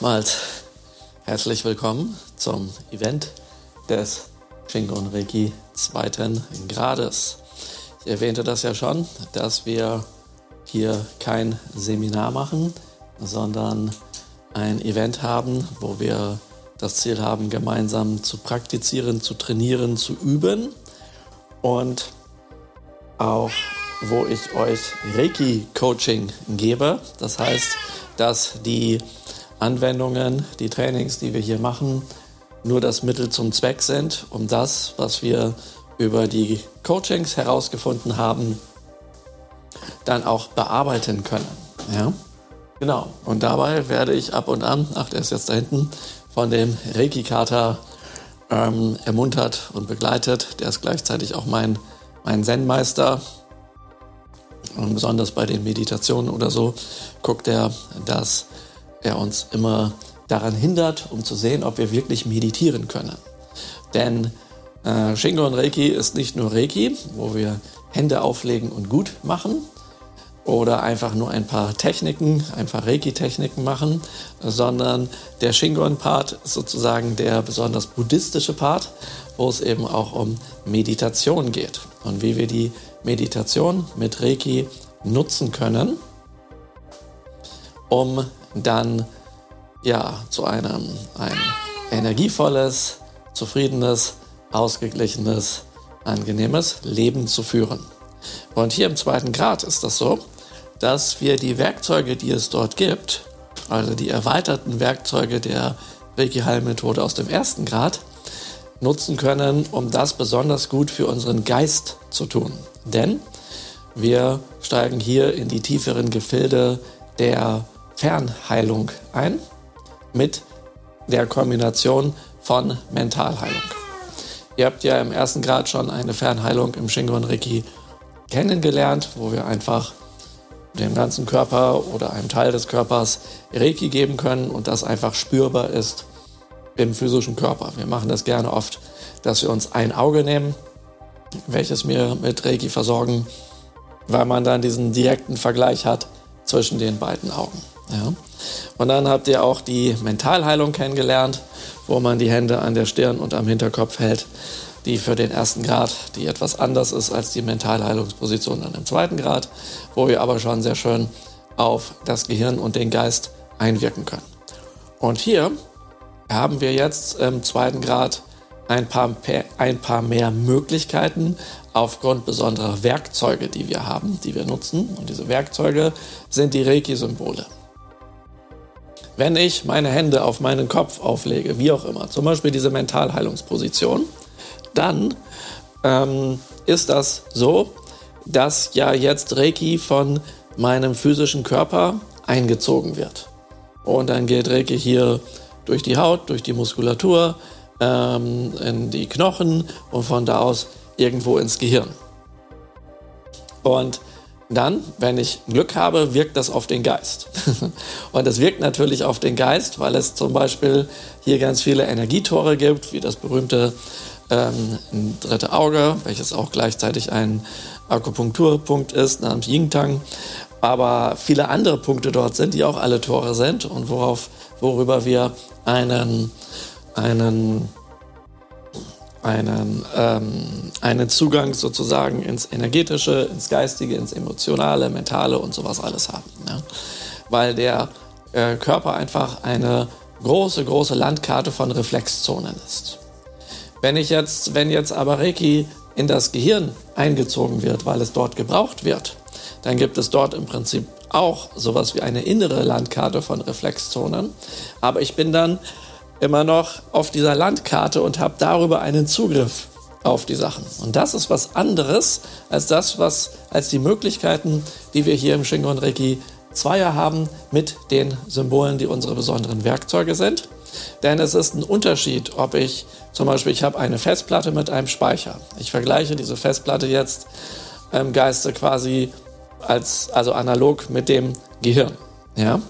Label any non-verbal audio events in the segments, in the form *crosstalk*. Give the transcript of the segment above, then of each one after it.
nochmals herzlich willkommen zum Event des Shingon Reiki zweiten Grades. Ich erwähnte das ja schon, dass wir hier kein Seminar machen, sondern ein Event haben, wo wir das Ziel haben, gemeinsam zu praktizieren, zu trainieren, zu üben und auch wo ich euch Reiki-Coaching gebe. Das heißt, dass die Anwendungen, die Trainings, die wir hier machen, nur das Mittel zum Zweck sind, um das, was wir über die Coachings herausgefunden haben, dann auch bearbeiten können. Ja? Genau. Und dabei werde ich ab und an, ach, der ist jetzt da hinten, von dem Reiki-Kater ähm, ermuntert und begleitet. Der ist gleichzeitig auch mein, mein Zen-Meister. Und besonders bei den Meditationen oder so guckt er, dass er uns immer daran hindert, um zu sehen, ob wir wirklich meditieren können. Denn äh, Shingo und Reiki ist nicht nur Reiki, wo wir Hände auflegen und gut machen oder einfach nur ein paar Techniken, ein paar Reiki-Techniken machen, sondern der Shingon-Part ist sozusagen der besonders buddhistische Part, wo es eben auch um Meditation geht und wie wir die Meditation mit Reiki nutzen können, um dann ja zu einem ein energievolles, zufriedenes, ausgeglichenes, angenehmes Leben zu führen. Und hier im zweiten Grad ist das so, dass wir die Werkzeuge, die es dort gibt, also die erweiterten Werkzeuge der Reiki-Heilmethode aus dem ersten Grad, nutzen können, um das besonders gut für unseren Geist zu tun. Denn wir steigen hier in die tieferen Gefilde der Fernheilung ein mit der Kombination von Mentalheilung. Ihr habt ja im ersten Grad schon eine Fernheilung im Shingon Reiki kennengelernt, wo wir einfach dem ganzen Körper oder einem Teil des Körpers Reiki geben können und das einfach spürbar ist im physischen Körper. Wir machen das gerne oft, dass wir uns ein Auge nehmen, welches wir mit Reiki versorgen, weil man dann diesen direkten Vergleich hat zwischen den beiden Augen. Ja. Und dann habt ihr auch die Mentalheilung kennengelernt, wo man die Hände an der Stirn und am Hinterkopf hält die für den ersten Grad, die etwas anders ist als die Mentalheilungsposition dann im zweiten Grad, wo wir aber schon sehr schön auf das Gehirn und den Geist einwirken können. Und hier haben wir jetzt im zweiten Grad ein paar, ein paar mehr Möglichkeiten aufgrund besonderer Werkzeuge, die wir haben, die wir nutzen. Und diese Werkzeuge sind die Reiki-Symbole. Wenn ich meine Hände auf meinen Kopf auflege, wie auch immer, zum Beispiel diese Mentalheilungsposition, dann ähm, ist das so, dass ja jetzt Reiki von meinem physischen Körper eingezogen wird. Und dann geht Reiki hier durch die Haut, durch die Muskulatur, ähm, in die Knochen und von da aus irgendwo ins Gehirn. Und dann, wenn ich Glück habe, wirkt das auf den Geist. *laughs* und es wirkt natürlich auf den Geist, weil es zum Beispiel hier ganz viele Energietore gibt, wie das berühmte ähm, dritte Auge, welches auch gleichzeitig ein Akupunkturpunkt ist namens Yingtang. Aber viele andere Punkte dort sind, die auch alle Tore sind und worauf, worüber wir einen, einen, einen, ähm, einen Zugang sozusagen ins Energetische, ins Geistige, ins Emotionale, Mentale und sowas alles haben. Ja? Weil der äh, Körper einfach eine große, große Landkarte von Reflexzonen ist. Wenn ich jetzt, wenn jetzt aber Reiki in das Gehirn eingezogen wird, weil es dort gebraucht wird, dann gibt es dort im Prinzip auch sowas wie eine innere Landkarte von Reflexzonen. Aber ich bin dann immer noch auf dieser Landkarte und habe darüber einen Zugriff auf die Sachen. Und das ist was anderes als das, was als die Möglichkeiten, die wir hier im Shingon Reiki Zweier haben mit den Symbolen, die unsere besonderen Werkzeuge sind. Denn es ist ein Unterschied, ob ich zum Beispiel, ich habe eine Festplatte mit einem Speicher. Ich vergleiche diese Festplatte jetzt im Geiste quasi als, also analog mit dem Gehirn. Ja?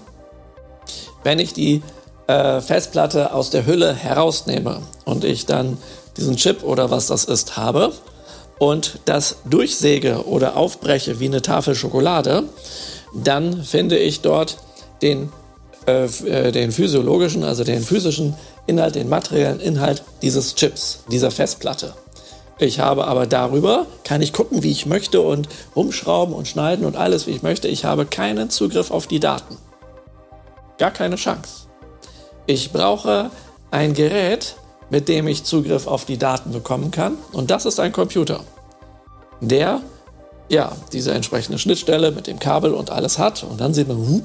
Wenn ich die äh, Festplatte aus der Hülle herausnehme und ich dann diesen Chip oder was das ist habe und das durchsäge oder aufbreche wie eine Tafel Schokolade, dann finde ich dort den äh, äh, den physiologischen, also den physischen Inhalt, den materiellen Inhalt dieses Chips, dieser Festplatte. Ich habe aber darüber, kann ich gucken, wie ich möchte und rumschrauben und schneiden und alles, wie ich möchte. Ich habe keinen Zugriff auf die Daten. Gar keine Chance. Ich brauche ein Gerät, mit dem ich Zugriff auf die Daten bekommen kann. Und das ist ein Computer, der ja, diese entsprechende Schnittstelle mit dem Kabel und alles hat. Und dann sieht man, hup,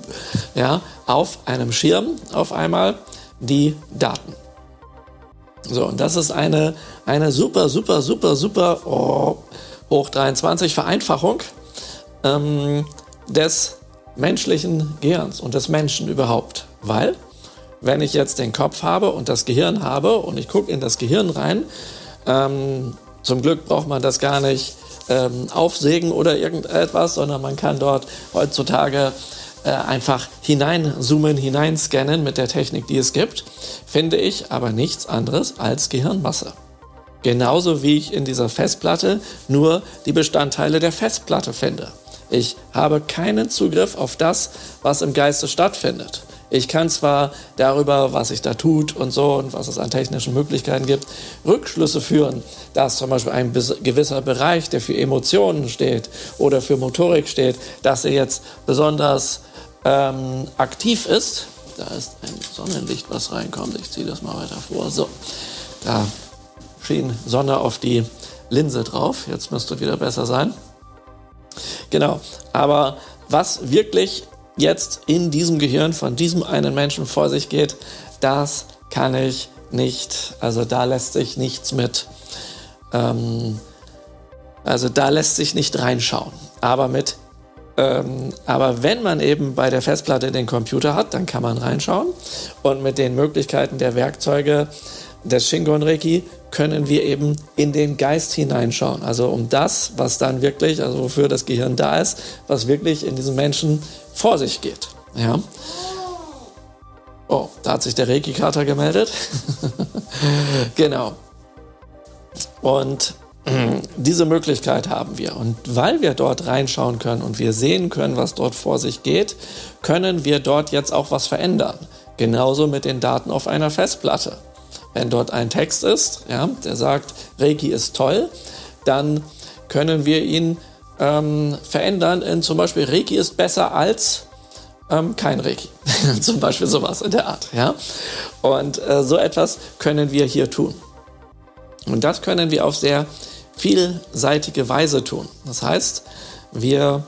ja, auf einem Schirm auf einmal die Daten. So, und das ist eine, eine super, super, super, super oh, hoch 23 Vereinfachung ähm, des menschlichen Gehirns und des Menschen überhaupt. Weil, wenn ich jetzt den Kopf habe und das Gehirn habe und ich gucke in das Gehirn rein, ähm, zum Glück braucht man das gar nicht ähm, aufsägen oder irgendetwas, sondern man kann dort heutzutage äh, einfach hineinzoomen, hineinscannen mit der Technik, die es gibt, finde ich aber nichts anderes als Gehirnmasse. Genauso wie ich in dieser Festplatte nur die Bestandteile der Festplatte finde. Ich habe keinen Zugriff auf das, was im Geiste stattfindet. Ich kann zwar darüber, was sich da tut und so und was es an technischen Möglichkeiten gibt, Rückschlüsse führen, dass zum Beispiel ein gewisser Bereich, der für Emotionen steht oder für Motorik steht, dass er jetzt besonders ähm, aktiv ist. Da ist ein Sonnenlicht, was reinkommt. Ich ziehe das mal weiter vor. So, da schien Sonne auf die Linse drauf. Jetzt müsste wieder besser sein. Genau, aber was wirklich jetzt in diesem Gehirn von diesem einen Menschen vor sich geht, das kann ich nicht. Also da lässt sich nichts mit. Ähm, also da lässt sich nicht reinschauen. Aber mit ähm, aber wenn man eben bei der Festplatte den Computer hat, dann kann man reinschauen. Und mit den Möglichkeiten der Werkzeuge des Shingon Reiki können wir eben in den Geist hineinschauen. Also um das, was dann wirklich, also wofür das Gehirn da ist, was wirklich in diesem Menschen vor sich geht. Ja. Oh, da hat sich der Reiki-Kater gemeldet. *laughs* genau. Und diese Möglichkeit haben wir. Und weil wir dort reinschauen können und wir sehen können, was dort vor sich geht, können wir dort jetzt auch was verändern. Genauso mit den Daten auf einer Festplatte. Wenn dort ein Text ist, ja, der sagt, Reiki ist toll, dann können wir ihn ähm, verändern in zum Beispiel Reiki ist besser als ähm, kein Reiki. *laughs* zum Beispiel sowas in der Art. Ja? Und äh, so etwas können wir hier tun. Und das können wir auf sehr vielseitige Weise tun. Das heißt, wir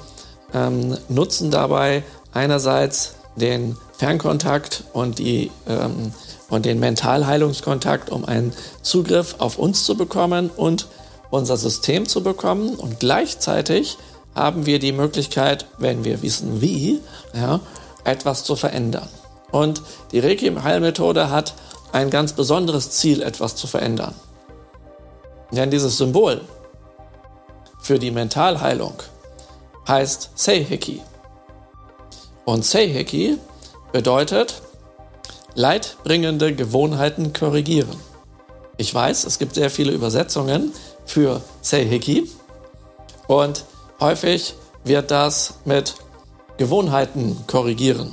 ähm, nutzen dabei einerseits den Fernkontakt und, die, ähm, und den Mentalheilungskontakt, um einen Zugriff auf uns zu bekommen und unser System zu bekommen. Und gleichzeitig haben wir die Möglichkeit, wenn wir wissen wie, ja, etwas zu verändern. Und die Reiki-Heilmethode hat ein ganz besonderes Ziel, etwas zu verändern. Denn dieses Symbol für die Mentalheilung heißt Seiheki. Und Seiheki bedeutet leidbringende Gewohnheiten korrigieren. Ich weiß, es gibt sehr viele Übersetzungen für Seiheki und häufig wird das mit Gewohnheiten korrigieren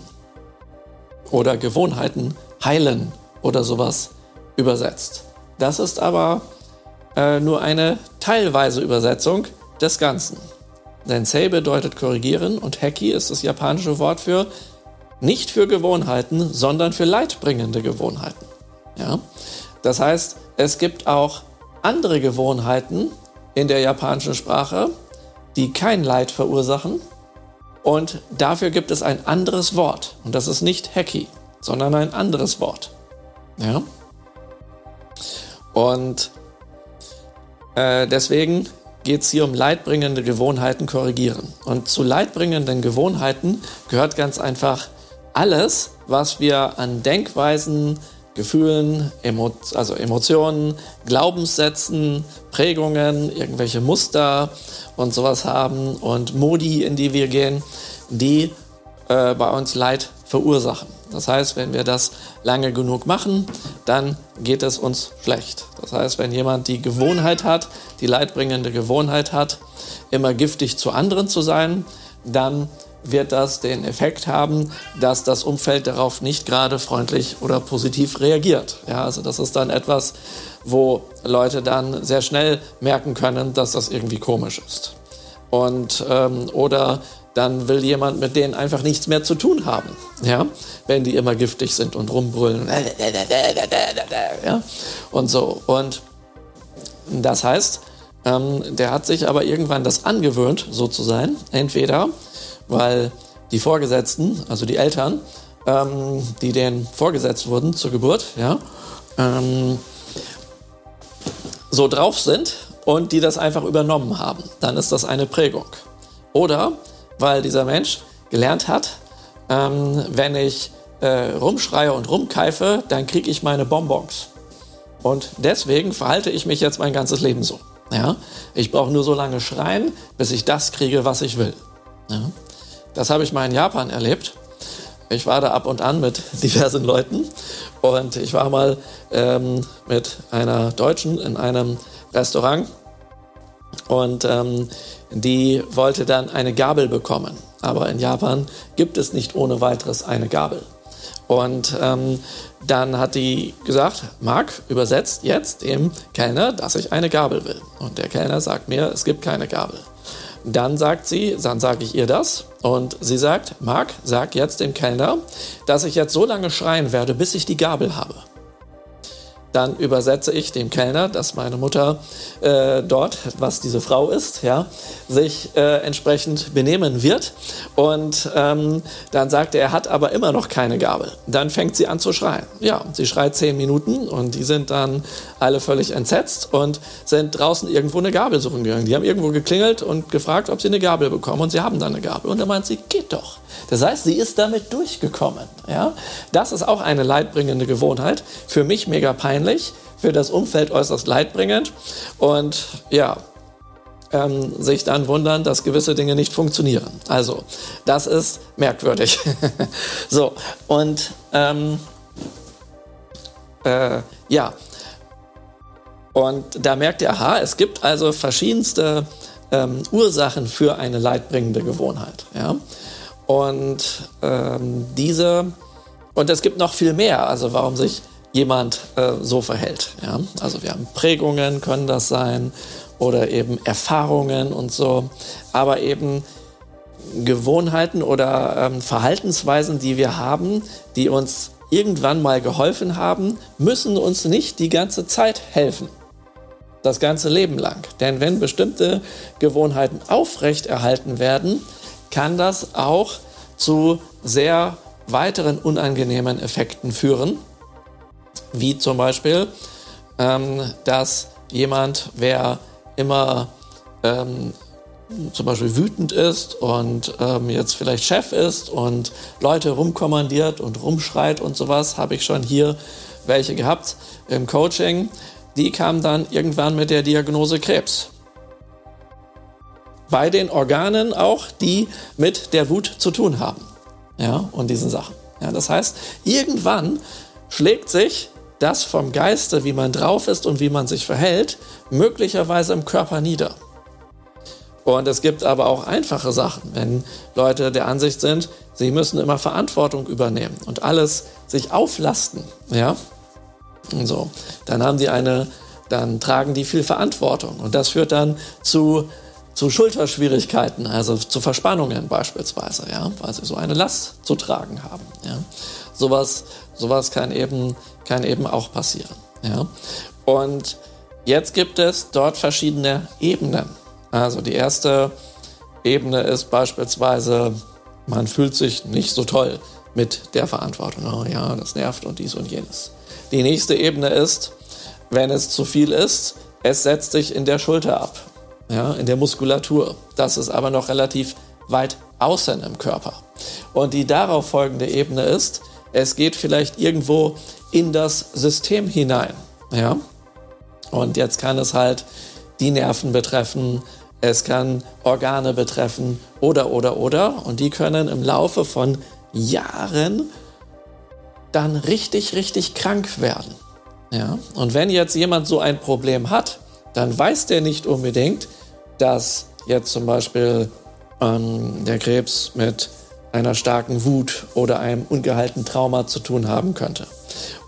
oder Gewohnheiten heilen oder sowas übersetzt. Das ist aber äh, nur eine teilweise Übersetzung des Ganzen. Denn Sei bedeutet korrigieren und Heki ist das japanische Wort für nicht für Gewohnheiten, sondern für leidbringende Gewohnheiten. Ja? Das heißt, es gibt auch andere Gewohnheiten in der japanischen Sprache, die kein Leid verursachen. Und dafür gibt es ein anderes Wort. Und das ist nicht Heki, sondern ein anderes Wort. Ja? Und äh, deswegen geht es hier um leidbringende Gewohnheiten korrigieren. Und zu leidbringenden Gewohnheiten gehört ganz einfach alles, was wir an Denkweisen, Gefühlen, Emo also Emotionen, Glaubenssätzen, Prägungen, irgendwelche Muster und sowas haben und Modi, in die wir gehen, die äh, bei uns Leid verursachen. Das heißt, wenn wir das lange genug machen, dann geht es uns schlecht. Das heißt, wenn jemand die Gewohnheit hat, die leidbringende Gewohnheit hat, immer giftig zu anderen zu sein, dann wird das den Effekt haben, dass das Umfeld darauf nicht gerade freundlich oder positiv reagiert. Ja, also das ist dann etwas, wo Leute dann sehr schnell merken können, dass das irgendwie komisch ist. Und, ähm, oder dann will jemand mit denen einfach nichts mehr zu tun haben, ja, wenn die immer giftig sind und rumbrüllen, ja, und so. Und das heißt, ähm, der hat sich aber irgendwann das angewöhnt, so zu sein. Entweder, weil die Vorgesetzten, also die Eltern, ähm, die denen vorgesetzt wurden zur Geburt, ja, ähm, so drauf sind und die das einfach übernommen haben. Dann ist das eine Prägung. Oder weil dieser Mensch gelernt hat, ähm, wenn ich äh, rumschreie und rumkeife, dann kriege ich meine Bonbons. Und deswegen verhalte ich mich jetzt mein ganzes Leben so. Ja? Ich brauche nur so lange schreien, bis ich das kriege, was ich will. Ja? Das habe ich mal in Japan erlebt. Ich war da ab und an mit *laughs* diversen Leuten und ich war mal ähm, mit einer Deutschen in einem Restaurant und ähm, die wollte dann eine Gabel bekommen. Aber in Japan gibt es nicht ohne weiteres eine Gabel. Und ähm, dann hat die gesagt, Marc, übersetzt jetzt dem Kellner, dass ich eine Gabel will. Und der Kellner sagt mir, es gibt keine Gabel. Dann sagt sie, dann sage ich ihr das. Und sie sagt, Marc, sag jetzt dem Kellner, dass ich jetzt so lange schreien werde, bis ich die Gabel habe dann übersetze ich dem Kellner, dass meine Mutter äh, dort, was diese Frau ist, ja, sich äh, entsprechend benehmen wird. Und ähm, dann sagt er, er hat aber immer noch keine Gabel. Dann fängt sie an zu schreien. Ja, sie schreit zehn Minuten und die sind dann alle völlig entsetzt und sind draußen irgendwo eine Gabel suchen gegangen. Die haben irgendwo geklingelt und gefragt, ob sie eine Gabel bekommen und sie haben dann eine Gabel. Und er meint sie, geht doch. Das heißt, sie ist damit durchgekommen. Ja? Das ist auch eine leidbringende Gewohnheit. Für mich mega peinlich, für das Umfeld äußerst leidbringend. Und ja, ähm, sich dann wundern, dass gewisse Dinge nicht funktionieren. Also, das ist merkwürdig. *laughs* so, und ähm, äh, ja, und da merkt ihr, aha, es gibt also verschiedenste ähm, Ursachen für eine leidbringende Gewohnheit. Ja? Und ähm, diese, und es gibt noch viel mehr, also warum sich jemand äh, so verhält. Ja? Also wir haben Prägungen, können das sein, oder eben Erfahrungen und so, aber eben Gewohnheiten oder ähm, Verhaltensweisen, die wir haben, die uns irgendwann mal geholfen haben, müssen uns nicht die ganze Zeit helfen. Das ganze Leben lang. Denn wenn bestimmte Gewohnheiten aufrechterhalten werden, kann das auch zu sehr weiteren unangenehmen Effekten führen, wie zum Beispiel, ähm, dass jemand, wer immer ähm, zum Beispiel wütend ist und ähm, jetzt vielleicht Chef ist und Leute rumkommandiert und rumschreit und sowas, habe ich schon hier welche gehabt im Coaching. Die kamen dann irgendwann mit der Diagnose Krebs bei den Organen auch, die mit der Wut zu tun haben. Ja, und diesen Sachen. Ja, das heißt, irgendwann schlägt sich das vom Geiste, wie man drauf ist und wie man sich verhält, möglicherweise im Körper nieder. Und es gibt aber auch einfache Sachen, wenn Leute der Ansicht sind, sie müssen immer Verantwortung übernehmen und alles sich auflasten, ja, und so, dann haben die eine, dann tragen die viel Verantwortung und das führt dann zu zu Schulterschwierigkeiten, also zu Verspannungen beispielsweise, ja, weil sie so eine Last zu tragen haben. Ja. Sowas, sowas kann, eben, kann eben auch passieren. Ja. Und jetzt gibt es dort verschiedene Ebenen. Also die erste Ebene ist beispielsweise, man fühlt sich nicht so toll mit der Verantwortung. Oh ja, das nervt und dies und jenes. Die nächste Ebene ist, wenn es zu viel ist, es setzt sich in der Schulter ab ja, in der Muskulatur. Das ist aber noch relativ weit außen im Körper. Und die darauf folgende Ebene ist, es geht vielleicht irgendwo in das System hinein. Ja? Und jetzt kann es halt die Nerven betreffen, es kann Organe betreffen oder, oder, oder. Und die können im Laufe von Jahren dann richtig, richtig krank werden. Ja? Und wenn jetzt jemand so ein Problem hat, dann weiß der nicht unbedingt, dass jetzt zum Beispiel ähm, der Krebs mit einer starken Wut oder einem ungehaltenen Trauma zu tun haben könnte.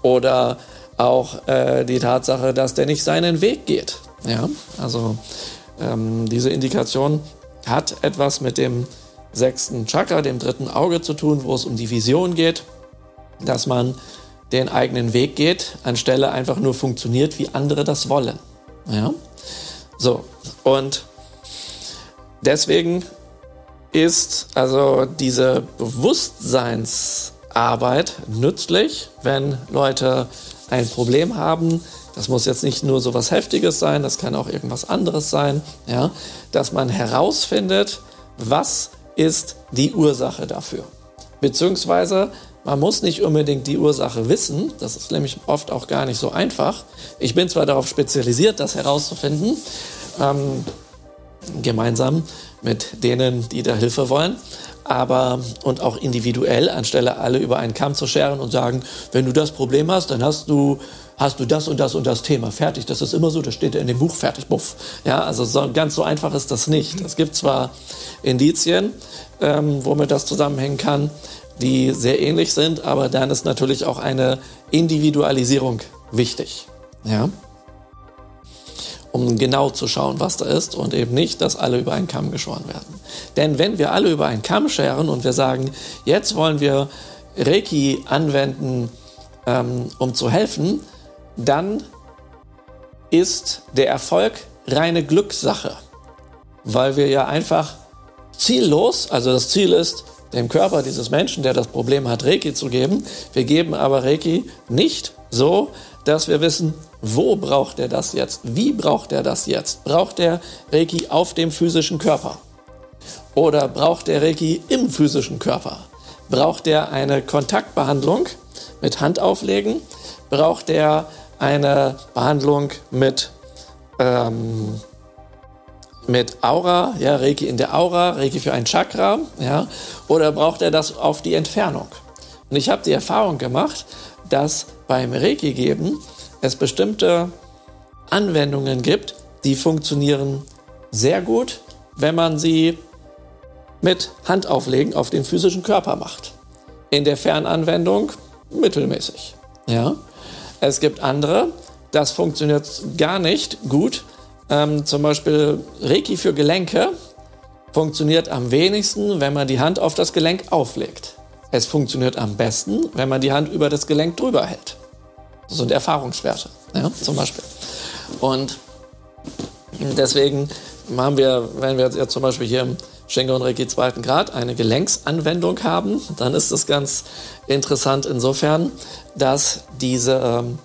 Oder auch äh, die Tatsache, dass der nicht seinen Weg geht. Ja, also ähm, diese Indikation hat etwas mit dem sechsten Chakra, dem dritten Auge zu tun, wo es um die Vision geht, dass man den eigenen Weg geht, anstelle einfach nur funktioniert, wie andere das wollen. Ja? So, und deswegen ist also diese Bewusstseinsarbeit nützlich, wenn Leute ein Problem haben. Das muss jetzt nicht nur so was Heftiges sein, das kann auch irgendwas anderes sein, ja, dass man herausfindet, was ist die Ursache dafür. Beziehungsweise man muss nicht unbedingt die Ursache wissen, das ist nämlich oft auch gar nicht so einfach. Ich bin zwar darauf spezialisiert, das herauszufinden, ähm, gemeinsam mit denen, die da Hilfe wollen, aber und auch individuell, anstelle alle über einen Kamm zu scheren und sagen, wenn du das Problem hast, dann hast du hast du das und das und das Thema fertig. Das ist immer so, das steht in dem Buch fertig, buff. Ja, also so, ganz so einfach ist das nicht. Es gibt zwar Indizien, ähm, womit das zusammenhängen kann, die sehr ähnlich sind, aber dann ist natürlich auch eine Individualisierung wichtig. Ja? Um genau zu schauen, was da ist und eben nicht, dass alle über einen Kamm geschoren werden. Denn wenn wir alle über einen Kamm scheren und wir sagen, jetzt wollen wir Reiki anwenden, ähm, um zu helfen, dann ist der Erfolg reine Glückssache, weil wir ja einfach ziellos, also das Ziel ist, dem Körper dieses Menschen, der das Problem hat, Reiki zu geben. Wir geben aber Reiki nicht so, dass wir wissen, wo braucht er das jetzt? Wie braucht er das jetzt? Braucht er Reiki auf dem physischen Körper? Oder braucht er Reiki im physischen Körper? Braucht er eine Kontaktbehandlung mit Handauflegen? Braucht er eine Behandlung mit ähm, mit Aura, ja, Reiki in der Aura, Reiki für ein Chakra, ja, oder braucht er das auf die Entfernung? Und ich habe die Erfahrung gemacht, dass beim Reiki geben es bestimmte Anwendungen gibt, die funktionieren sehr gut, wenn man sie mit Handauflegen auf den physischen Körper macht. In der Fernanwendung mittelmäßig. Ja? Es gibt andere, das funktioniert gar nicht gut, ähm, zum Beispiel Reiki für Gelenke funktioniert am wenigsten, wenn man die Hand auf das Gelenk auflegt. Es funktioniert am besten, wenn man die Hand über das Gelenk drüber hält. Das sind Erfahrungswerte, ja, zum Beispiel. Und deswegen haben wir, wenn wir jetzt zum Beispiel hier im Schengen Reiki zweiten Grad eine Gelenksanwendung haben, dann ist es ganz interessant insofern, dass diese ähm,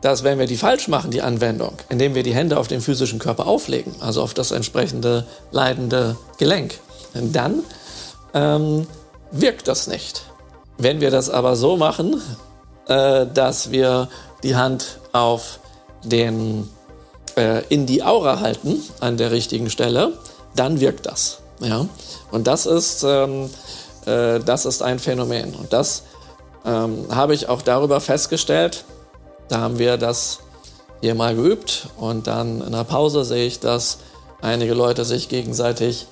dass wenn wir die falsch machen, die Anwendung, indem wir die Hände auf den physischen Körper auflegen, also auf das entsprechende leidende Gelenk, dann ähm, wirkt das nicht. Wenn wir das aber so machen, äh, dass wir die Hand auf den, äh, in die Aura halten, an der richtigen Stelle, dann wirkt das. Ja? Und das ist, ähm, äh, das ist ein Phänomen. Und das ähm, habe ich auch darüber festgestellt, da haben wir das hier mal geübt und dann in der Pause sehe ich, dass einige Leute sich gegenseitig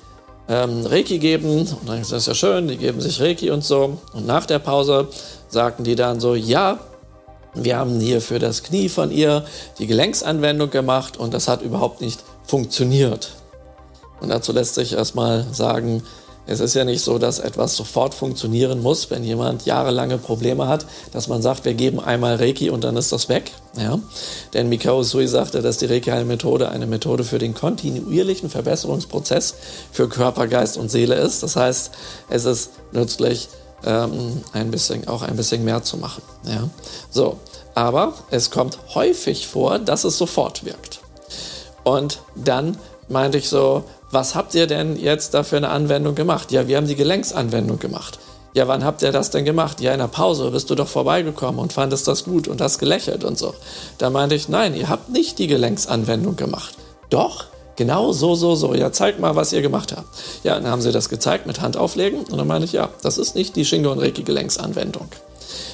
ähm, Reiki geben und dann ist das ja schön, die geben sich Reiki und so. Und nach der Pause sagten die dann so, ja, wir haben hier für das Knie von ihr die Gelenksanwendung gemacht und das hat überhaupt nicht funktioniert. Und dazu lässt sich erstmal sagen, es ist ja nicht so, dass etwas sofort funktionieren muss, wenn jemand jahrelange Probleme hat, dass man sagt, wir geben einmal Reiki und dann ist das weg. Ja? Denn Mikao Sui sagte, dass die Reiki-Methode eine Methode für den kontinuierlichen Verbesserungsprozess für Körper, Geist und Seele ist. Das heißt, es ist nützlich, ähm, ein bisschen, auch ein bisschen mehr zu machen. Ja? So, aber es kommt häufig vor, dass es sofort wirkt. Und dann meinte ich so, was habt ihr denn jetzt da für eine Anwendung gemacht? Ja, wir haben die Gelenksanwendung gemacht. Ja, wann habt ihr das denn gemacht? Ja, in der Pause bist du doch vorbeigekommen und fandest das gut und hast gelächelt und so. Da meinte ich, nein, ihr habt nicht die Gelenksanwendung gemacht. Doch, genau so, so, so. Ja, zeigt mal, was ihr gemacht habt. Ja, dann haben sie das gezeigt mit Hand auflegen und dann meinte ich, ja, das ist nicht die Shingo und Reiki Gelenksanwendung.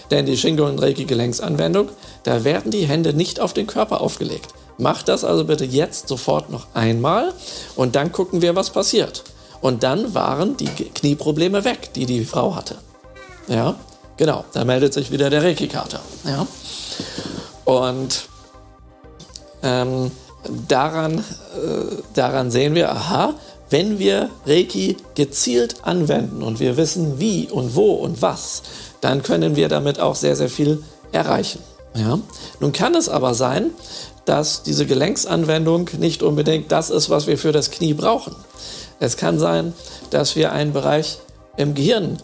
Denn die Shingo und Reiki Gelenksanwendung, da werden die Hände nicht auf den Körper aufgelegt. Mach das also bitte jetzt sofort noch einmal und dann gucken wir, was passiert. Und dann waren die Knieprobleme weg, die die Frau hatte. Ja, genau, da meldet sich wieder der Reiki-Kater. Ja. Und ähm, daran, äh, daran sehen wir, aha, wenn wir Reiki gezielt anwenden und wir wissen wie und wo und was, dann können wir damit auch sehr, sehr viel erreichen. Ja? Nun kann es aber sein, dass diese Gelenksanwendung nicht unbedingt das ist, was wir für das Knie brauchen. Es kann sein, dass wir einen Bereich im Gehirn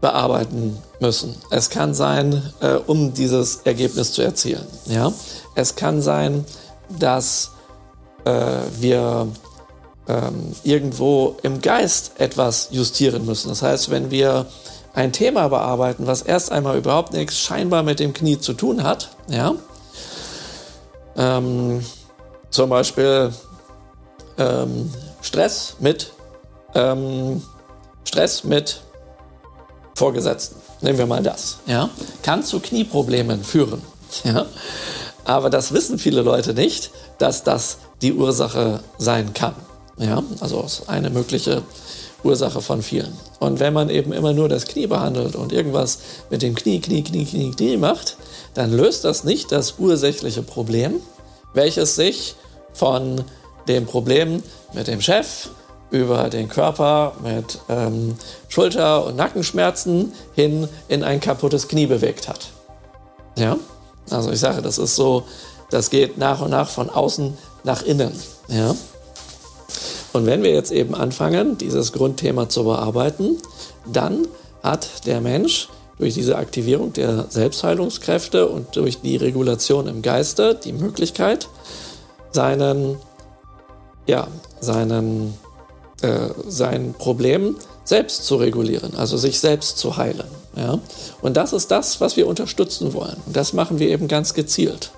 bearbeiten müssen. Es kann sein, äh, um dieses Ergebnis zu erzielen. Ja? Es kann sein, dass äh, wir ähm, irgendwo im Geist etwas justieren müssen. Das heißt, wenn wir ein Thema bearbeiten, was erst einmal überhaupt nichts scheinbar mit dem Knie zu tun hat, ja, ähm, zum Beispiel ähm, Stress mit ähm, Stress mit Vorgesetzten. Nehmen wir mal das. Ja, kann zu Knieproblemen führen. Ja, *laughs* aber das wissen viele Leute nicht, dass das die Ursache sein kann. Ja, also ist eine mögliche Ursache von vielen. Und wenn man eben immer nur das Knie behandelt und irgendwas mit dem Knie, Knie, Knie, Knie, Knie macht, dann löst das nicht das ursächliche Problem, welches sich von dem Problem mit dem Chef über den Körper mit ähm, Schulter- und Nackenschmerzen hin in ein kaputtes Knie bewegt hat. Ja, also ich sage, das ist so, das geht nach und nach von außen nach innen. Ja. Und wenn wir jetzt eben anfangen, dieses Grundthema zu bearbeiten, dann hat der Mensch durch diese Aktivierung der Selbstheilungskräfte und durch die Regulation im Geiste die Möglichkeit, seinen, ja, seinen, äh, sein Problem selbst zu regulieren, also sich selbst zu heilen. Ja? Und das ist das, was wir unterstützen wollen. Und das machen wir eben ganz gezielt.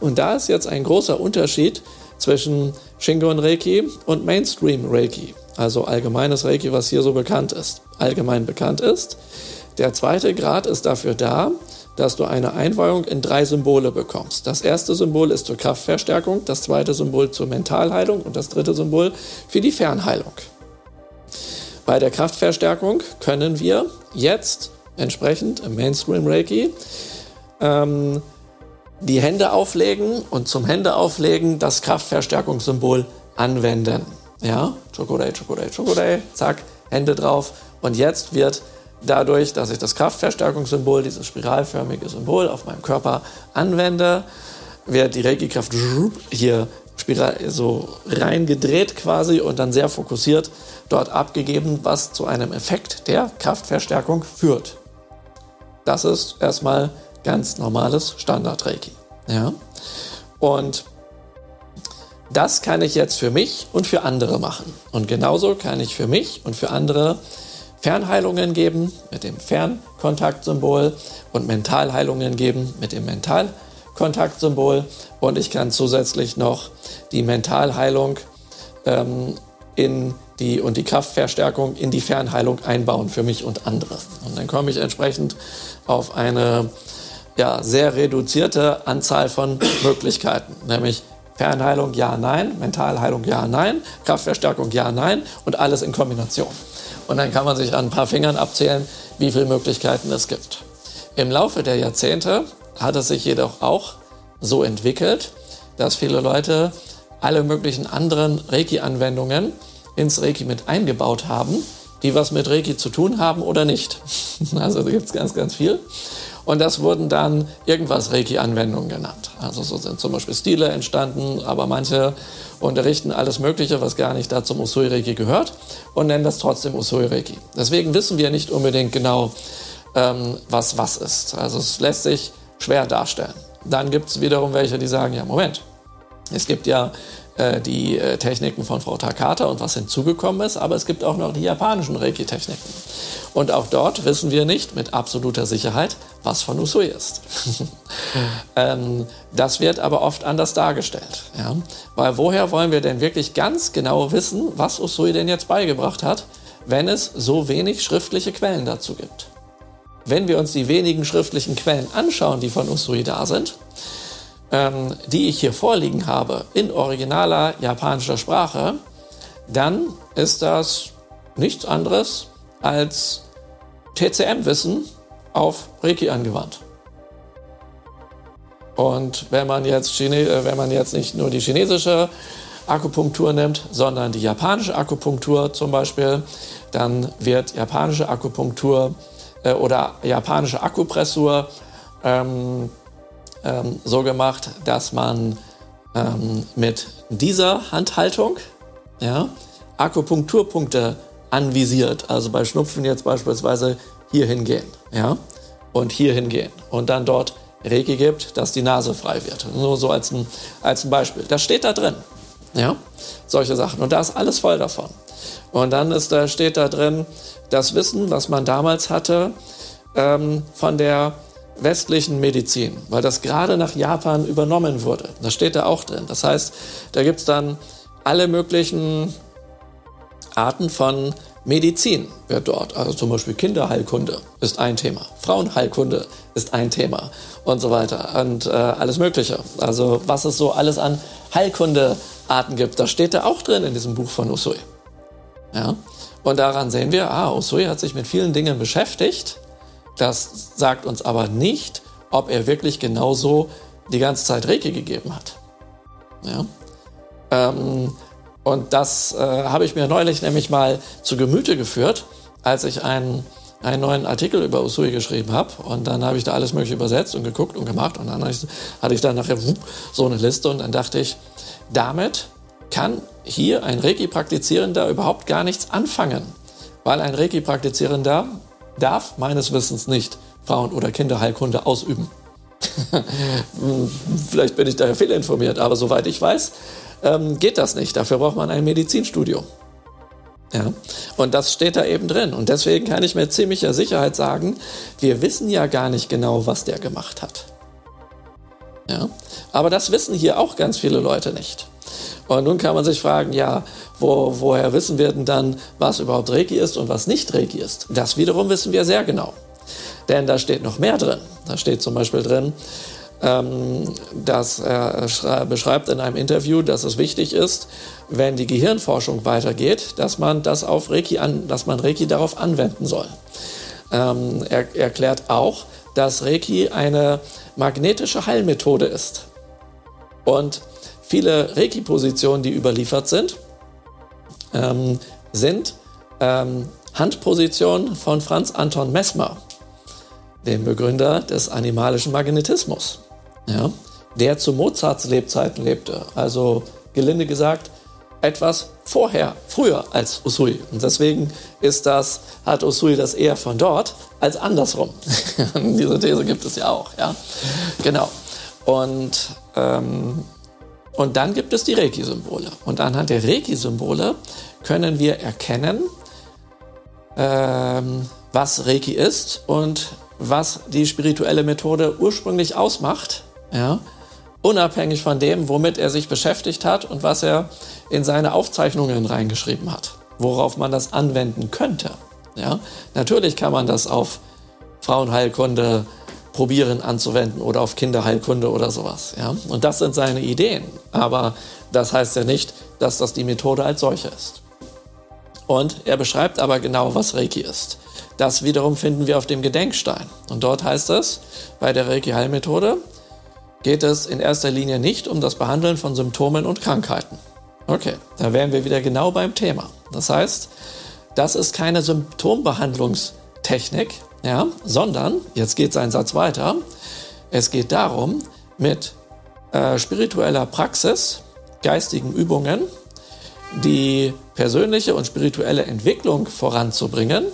Und da ist jetzt ein großer Unterschied zwischen Shingon Reiki und Mainstream Reiki, also allgemeines Reiki, was hier so bekannt ist, allgemein bekannt ist. Der zweite Grad ist dafür da, dass du eine Einweihung in drei Symbole bekommst. Das erste Symbol ist zur Kraftverstärkung, das zweite Symbol zur Mentalheilung und das dritte Symbol für die Fernheilung. Bei der Kraftverstärkung können wir jetzt entsprechend im Mainstream Reiki ähm, die Hände auflegen und zum Hände auflegen das Kraftverstärkungssymbol anwenden. Ja, Chokodai, Chokodai, Chokodai, zack, Hände drauf. Und jetzt wird dadurch, dass ich das Kraftverstärkungssymbol, dieses spiralförmige Symbol auf meinem Körper anwende, wird die Reiki-Kraft hier so reingedreht quasi und dann sehr fokussiert dort abgegeben, was zu einem Effekt der Kraftverstärkung führt. Das ist erstmal Ganz normales Standard-Reiki. Ja? Und das kann ich jetzt für mich und für andere machen. Und genauso kann ich für mich und für andere Fernheilungen geben mit dem Fernkontaktsymbol und Mentalheilungen geben mit dem Mentalkontaktsymbol. Und ich kann zusätzlich noch die Mentalheilung ähm, in die, und die Kraftverstärkung in die Fernheilung einbauen für mich und andere. Und dann komme ich entsprechend auf eine ja, sehr reduzierte Anzahl von *clears throat* Möglichkeiten, nämlich Fernheilung ja, nein, Mentalheilung ja, nein, Kraftverstärkung ja, nein und alles in Kombination. Und dann kann man sich an ein paar Fingern abzählen, wie viele Möglichkeiten es gibt. Im Laufe der Jahrzehnte hat es sich jedoch auch so entwickelt, dass viele Leute alle möglichen anderen Reiki-Anwendungen ins Reiki mit eingebaut haben, die was mit Reiki zu tun haben oder nicht. *laughs* Also da gibt es ganz, ganz viel. Und das wurden dann irgendwas Reiki-Anwendungen genannt. Also so sind zum Beispiel Stile entstanden, aber manche unterrichten alles Mögliche, was gar nicht da zum Usui-Reiki gehört und nennen das trotzdem Usui-Reiki. Deswegen wissen wir nicht unbedingt genau, ähm, was was ist. Also es lässt sich schwer darstellen. Dann gibt es wiederum welche, die sagen, ja Moment, es gibt ja äh, die äh, Techniken von Frau Takata und was hinzugekommen ist, aber es gibt auch noch die japanischen Reiki-Techniken. Und auch dort wissen wir nicht mit absoluter Sicherheit, was von Usui ist. *laughs* ähm, das wird aber oft anders dargestellt. Ja? Weil woher wollen wir denn wirklich ganz genau wissen, was Usui denn jetzt beigebracht hat, wenn es so wenig schriftliche Quellen dazu gibt? Wenn wir uns die wenigen schriftlichen Quellen anschauen, die von Usui da sind, ähm, die ich hier vorliegen habe, in originaler japanischer Sprache, dann ist das nichts anderes als TCM-Wissen auf Reiki angewandt. Und wenn man jetzt, Chine äh, wenn man jetzt nicht nur die chinesische Akupunktur nimmt, sondern die japanische Akupunktur zum Beispiel, dann wird japanische Akupunktur äh, oder japanische Akupressur ähm, ähm, so gemacht, dass man ähm, mit dieser Handhaltung ja, Akupunkturpunkte anvisiert. Also bei Schnupfen jetzt beispielsweise hier hingehen ja, und hier hingehen und dann dort Reiki gibt, dass die Nase frei wird. Nur so als ein, als ein Beispiel. Das steht da drin. Ja, solche Sachen. Und da ist alles voll davon. Und dann ist da, steht da drin das Wissen, was man damals hatte ähm, von der westlichen Medizin, weil das gerade nach Japan übernommen wurde. Das steht da auch drin. Das heißt, da gibt es dann alle möglichen Arten von Medizin wird dort, also zum Beispiel Kinderheilkunde ist ein Thema, Frauenheilkunde ist ein Thema und so weiter und äh, alles Mögliche. Also was es so alles an Heilkundearten gibt, das steht da auch drin in diesem Buch von Usui. Ja? Und daran sehen wir, ah, Usui hat sich mit vielen Dingen beschäftigt. Das sagt uns aber nicht, ob er wirklich genauso die ganze Zeit Reiki gegeben hat. Ja? Ähm, und das äh, habe ich mir neulich nämlich mal zu Gemüte geführt, als ich einen, einen neuen Artikel über Usui geschrieben habe. Und dann habe ich da alles Mögliche übersetzt und geguckt und gemacht. Und dann hatte ich dann nachher so eine Liste. Und dann dachte ich, damit kann hier ein Reiki-Praktizierender überhaupt gar nichts anfangen. Weil ein Reiki-Praktizierender darf meines Wissens nicht Frauen- oder Kinderheilkunde ausüben. *laughs* Vielleicht bin ich daher fehlinformiert, aber soweit ich weiß, ähm, geht das nicht. Dafür braucht man ein Medizinstudium. Ja, und das steht da eben drin. Und deswegen kann ich mit ziemlicher Sicherheit sagen, wir wissen ja gar nicht genau, was der gemacht hat. Ja, aber das wissen hier auch ganz viele Leute nicht. Und nun kann man sich fragen, ja, wo, woher wissen wir denn dann, was überhaupt Reiki ist und was nicht Reiki ist? Das wiederum wissen wir sehr genau. Denn da steht noch mehr drin. Da steht zum Beispiel drin, ähm, dass er beschreibt in einem Interview, dass es wichtig ist, wenn die Gehirnforschung weitergeht, dass man das auf Reiki an, dass man Reiki darauf anwenden soll. Ähm, er erklärt auch, dass Reiki eine magnetische Heilmethode ist. Und viele Reiki-Positionen, die überliefert sind, ähm, sind ähm, Handpositionen von Franz Anton Messmer, dem Begründer des animalischen Magnetismus ja, der zu Mozarts Lebzeiten lebte. Also gelinde gesagt, etwas vorher, früher als Usui. Und deswegen ist das, hat Usui das eher von dort als andersrum. *laughs* Diese These gibt es ja auch. Ja? Genau. Und, ähm, und dann gibt es die Reiki-Symbole. Und anhand der Reiki-Symbole können wir erkennen, ähm, was Reiki ist und was die spirituelle Methode ursprünglich ausmacht ja, unabhängig von dem, womit er sich beschäftigt hat und was er in seine Aufzeichnungen reingeschrieben hat, worauf man das anwenden könnte. Ja, natürlich kann man das auf Frauenheilkunde probieren anzuwenden oder auf Kinderheilkunde oder sowas. Ja? Und das sind seine Ideen. Aber das heißt ja nicht, dass das die Methode als solche ist. Und er beschreibt aber genau, was Reiki ist. Das wiederum finden wir auf dem Gedenkstein. Und dort heißt es bei der Reiki-Heilmethode, geht es in erster Linie nicht um das Behandeln von Symptomen und Krankheiten. Okay, da wären wir wieder genau beim Thema. Das heißt, das ist keine Symptombehandlungstechnik, ja, sondern, jetzt geht sein Satz weiter, es geht darum, mit äh, spiritueller Praxis, geistigen Übungen, die persönliche und spirituelle Entwicklung voranzubringen,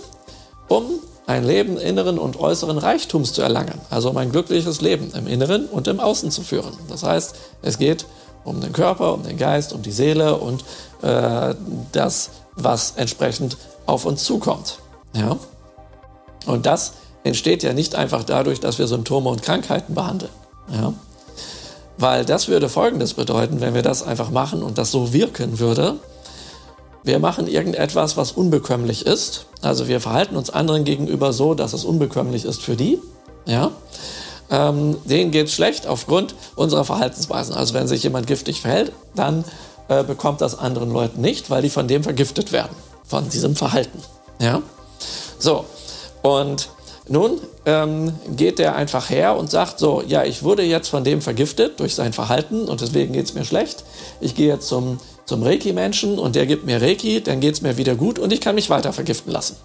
um ein Leben inneren und äußeren Reichtums zu erlangen, also um ein glückliches Leben im Inneren und im Außen zu führen. Das heißt, es geht um den Körper, um den Geist, um die Seele und äh, das, was entsprechend auf uns zukommt. Ja? Und das entsteht ja nicht einfach dadurch, dass wir Symptome und Krankheiten behandeln. Ja? Weil das würde Folgendes bedeuten, wenn wir das einfach machen und das so wirken würde, wir machen irgendetwas, was unbekömmlich ist. Also wir verhalten uns anderen gegenüber so, dass es unbekömmlich ist für die. Ja? Ähm, denen geht es schlecht aufgrund unserer Verhaltensweisen. Also wenn sich jemand giftig verhält, dann äh, bekommt das anderen Leuten nicht, weil die von dem vergiftet werden. von diesem Verhalten. Ja? So, und nun ähm, geht der einfach her und sagt so, ja, ich wurde jetzt von dem vergiftet durch sein Verhalten und deswegen geht es mir schlecht. Ich gehe jetzt zum, zum Reiki-Menschen und der gibt mir Reiki, dann geht es mir wieder gut und ich kann mich weiter vergiften lassen.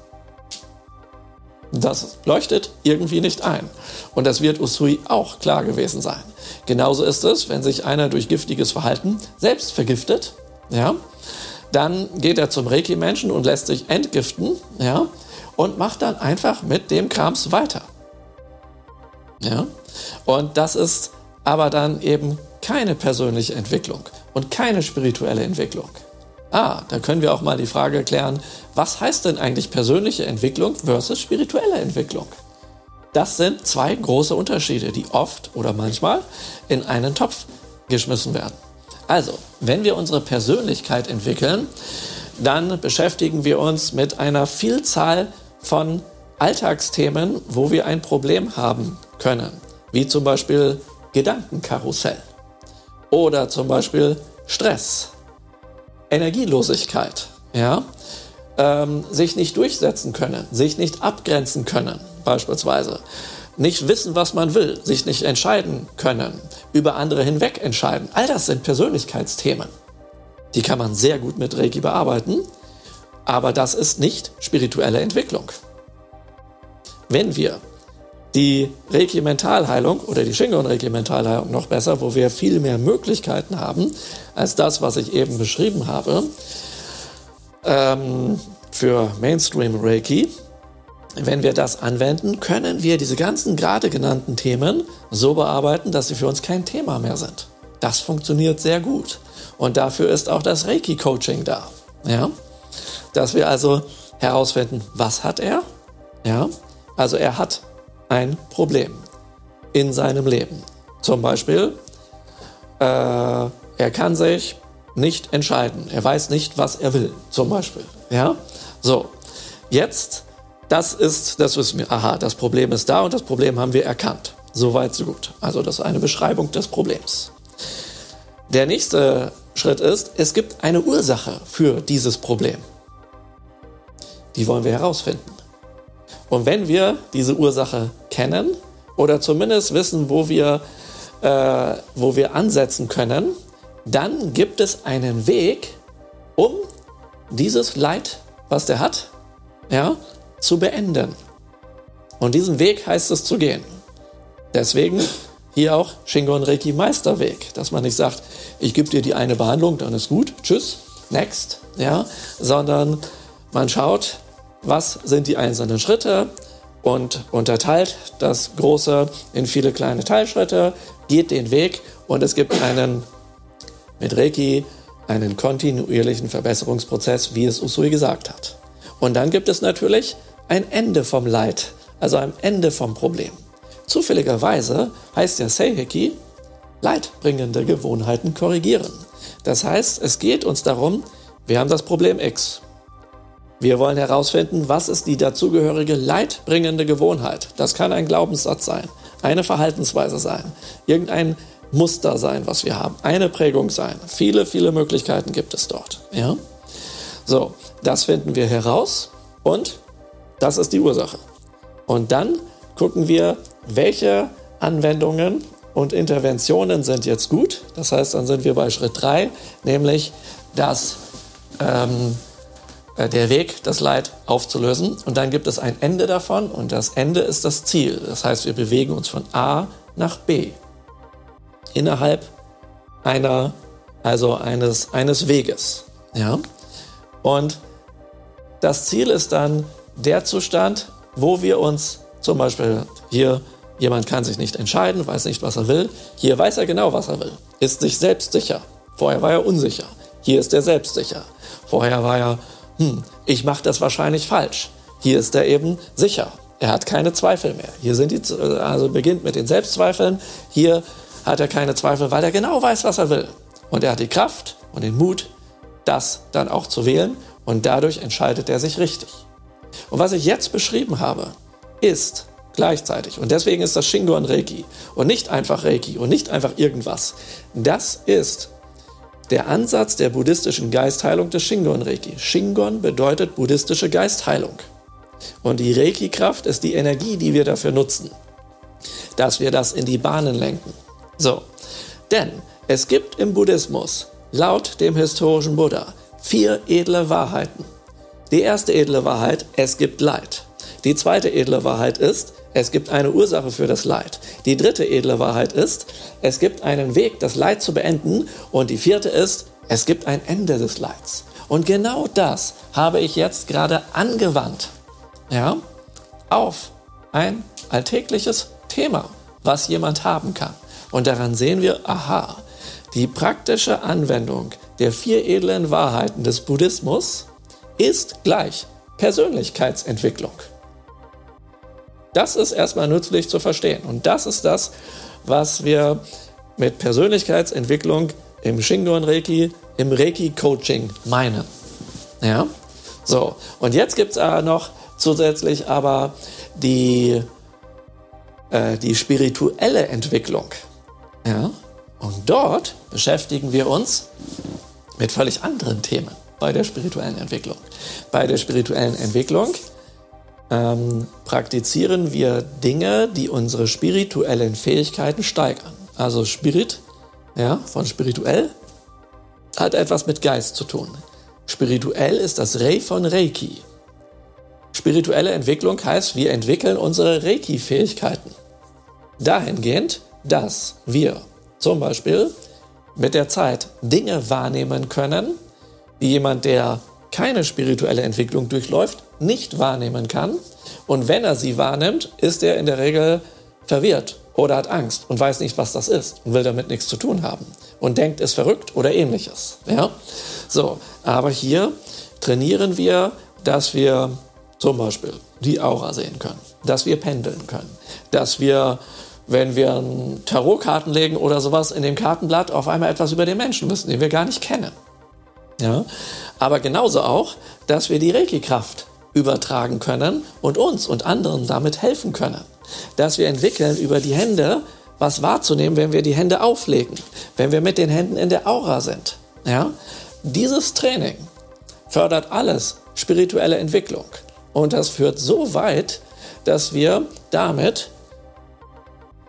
Das leuchtet irgendwie nicht ein. Und das wird Usui auch klar gewesen sein. Genauso ist es, wenn sich einer durch giftiges Verhalten selbst vergiftet, ja, dann geht er zum Reiki-Menschen und lässt sich entgiften, ja, und macht dann einfach mit dem Krams weiter. Ja, und das ist aber dann eben keine persönliche Entwicklung und keine spirituelle Entwicklung. Ah, da können wir auch mal die Frage klären, was heißt denn eigentlich persönliche Entwicklung versus spirituelle Entwicklung? Das sind zwei große Unterschiede, die oft oder manchmal in einen Topf geschmissen werden. Also, wenn wir unsere Persönlichkeit entwickeln, dann beschäftigen wir uns mit einer Vielzahl von Alltagsthemen, wo wir ein Problem haben können, wie zum Beispiel Gedankenkarussell oder zum Beispiel Stress Energielosigkeit, ja, ähm, sich nicht durchsetzen können, sich nicht abgrenzen können, beispielsweise, nicht wissen, was man will, sich nicht entscheiden können, über andere hinweg entscheiden. All das sind Persönlichkeitsthemen. Die kann man sehr gut mit Reiki bearbeiten, aber das ist nicht spirituelle Entwicklung. Wenn wir die Regimentalheilung oder die Shingon-Regimentalheilung noch besser, wo wir viel mehr Möglichkeiten haben als das, was ich eben beschrieben habe, ähm, für Mainstream Reiki. Wenn wir das anwenden, können wir diese ganzen gerade genannten Themen so bearbeiten, dass sie für uns kein Thema mehr sind. Das funktioniert sehr gut. Und dafür ist auch das Reiki-Coaching da. Ja? Dass wir also herausfinden, was hat er? Ja? Also er hat ein Problem in seinem Leben. Zum Beispiel, äh, er kann sich nicht entscheiden. Er weiß nicht, was er will. Zum Beispiel. Ja? So. Jetzt, das ist, das wissen wir. Aha, das Problem ist da und das Problem haben wir erkannt. So weit, so gut. Also, das ist eine Beschreibung des Problems. Der nächste Schritt ist, es gibt eine Ursache für dieses Problem. Die wollen wir herausfinden. Und wenn wir diese Ursache kennen oder zumindest wissen, wo wir, äh, wo wir ansetzen können, dann gibt es einen Weg, um dieses Leid, was der hat, ja, zu beenden. Und diesen Weg heißt es zu gehen. Deswegen hier auch Shingon Reiki Meisterweg, dass man nicht sagt, ich gebe dir die eine Behandlung, dann ist gut, tschüss, next, ja, sondern man schaut, was sind die einzelnen Schritte und unterteilt das Große in viele kleine Teilschritte, geht den Weg und es gibt einen mit Reiki einen kontinuierlichen Verbesserungsprozess, wie es Usui gesagt hat. Und dann gibt es natürlich ein Ende vom Leid, also ein Ende vom Problem. Zufälligerweise heißt ja Seiheki leidbringende Gewohnheiten korrigieren. Das heißt, es geht uns darum, wir haben das Problem X. Wir wollen herausfinden, was ist die dazugehörige leidbringende Gewohnheit. Das kann ein Glaubenssatz sein, eine Verhaltensweise sein, irgendein Muster sein, was wir haben, eine Prägung sein. Viele, viele Möglichkeiten gibt es dort. Ja? So, das finden wir heraus und das ist die Ursache. Und dann gucken wir, welche Anwendungen und Interventionen sind jetzt gut. Das heißt, dann sind wir bei Schritt 3, nämlich das ähm, äh, der Weg, das Leid aufzulösen. Und dann gibt es ein Ende davon und das Ende ist das Ziel. Das heißt, wir bewegen uns von A nach B innerhalb einer, also eines, eines Weges. Ja? Und das Ziel ist dann der Zustand, wo wir uns zum Beispiel hier, jemand kann sich nicht entscheiden, weiß nicht, was er will. Hier weiß er genau, was er will. Ist sich selbst sicher. Vorher war er unsicher. Hier ist er selbstsicher. Vorher war er hm, ich mache das wahrscheinlich falsch. Hier ist er eben sicher. Er hat keine Zweifel mehr. Hier sind die, also beginnt mit den Selbstzweifeln. Hier hat er keine Zweifel, weil er genau weiß, was er will. Und er hat die Kraft und den Mut, das dann auch zu wählen. Und dadurch entscheidet er sich richtig. Und was ich jetzt beschrieben habe, ist gleichzeitig, und deswegen ist das Shingon Reiki und nicht einfach Reiki und nicht einfach irgendwas. Das ist der Ansatz der buddhistischen Geistheilung des Shingon Reiki. Shingon bedeutet buddhistische Geistheilung. Und die Reiki-Kraft ist die Energie, die wir dafür nutzen, dass wir das in die Bahnen lenken. So, denn es gibt im Buddhismus laut dem historischen Buddha vier edle Wahrheiten. Die erste edle Wahrheit, es gibt Leid. Die zweite edle Wahrheit ist, es gibt eine Ursache für das Leid. Die dritte edle Wahrheit ist, es gibt einen Weg, das Leid zu beenden. Und die vierte ist, es gibt ein Ende des Leids. Und genau das habe ich jetzt gerade angewandt, ja, auf ein alltägliches Thema, was jemand haben kann. Und daran sehen wir, aha, die praktische Anwendung der vier edlen Wahrheiten des Buddhismus ist gleich Persönlichkeitsentwicklung. Das ist erstmal nützlich zu verstehen. Und das ist das, was wir mit Persönlichkeitsentwicklung im Shingon Reiki, im Reiki-Coaching meinen. Ja? So, und jetzt gibt es noch zusätzlich aber die, äh, die spirituelle Entwicklung. Ja? Und dort beschäftigen wir uns mit völlig anderen Themen bei der spirituellen Entwicklung. Bei der spirituellen Entwicklung ähm, praktizieren wir Dinge, die unsere spirituellen Fähigkeiten steigern. Also Spirit, ja, von spirituell, hat etwas mit Geist zu tun. Spirituell ist das Rei von Reiki. Spirituelle Entwicklung heißt, wir entwickeln unsere Reiki-Fähigkeiten. Dahingehend, dass wir zum Beispiel mit der Zeit Dinge wahrnehmen können, die jemand, der keine spirituelle Entwicklung durchläuft, nicht wahrnehmen kann. Und wenn er sie wahrnimmt, ist er in der Regel verwirrt oder hat Angst und weiß nicht, was das ist und will damit nichts zu tun haben und denkt, es verrückt oder ähnliches. Ja? So, aber hier trainieren wir, dass wir zum Beispiel die Aura sehen können, dass wir pendeln können, dass wir, wenn wir Tarotkarten legen oder sowas in dem Kartenblatt, auf einmal etwas über den Menschen wissen, den wir gar nicht kennen. Ja? Aber genauso auch, dass wir die Reiki-Kraft übertragen können und uns und anderen damit helfen können. Dass wir entwickeln, über die Hände was wahrzunehmen, wenn wir die Hände auflegen, wenn wir mit den Händen in der Aura sind. Ja? Dieses Training fördert alles spirituelle Entwicklung. Und das führt so weit, dass wir damit,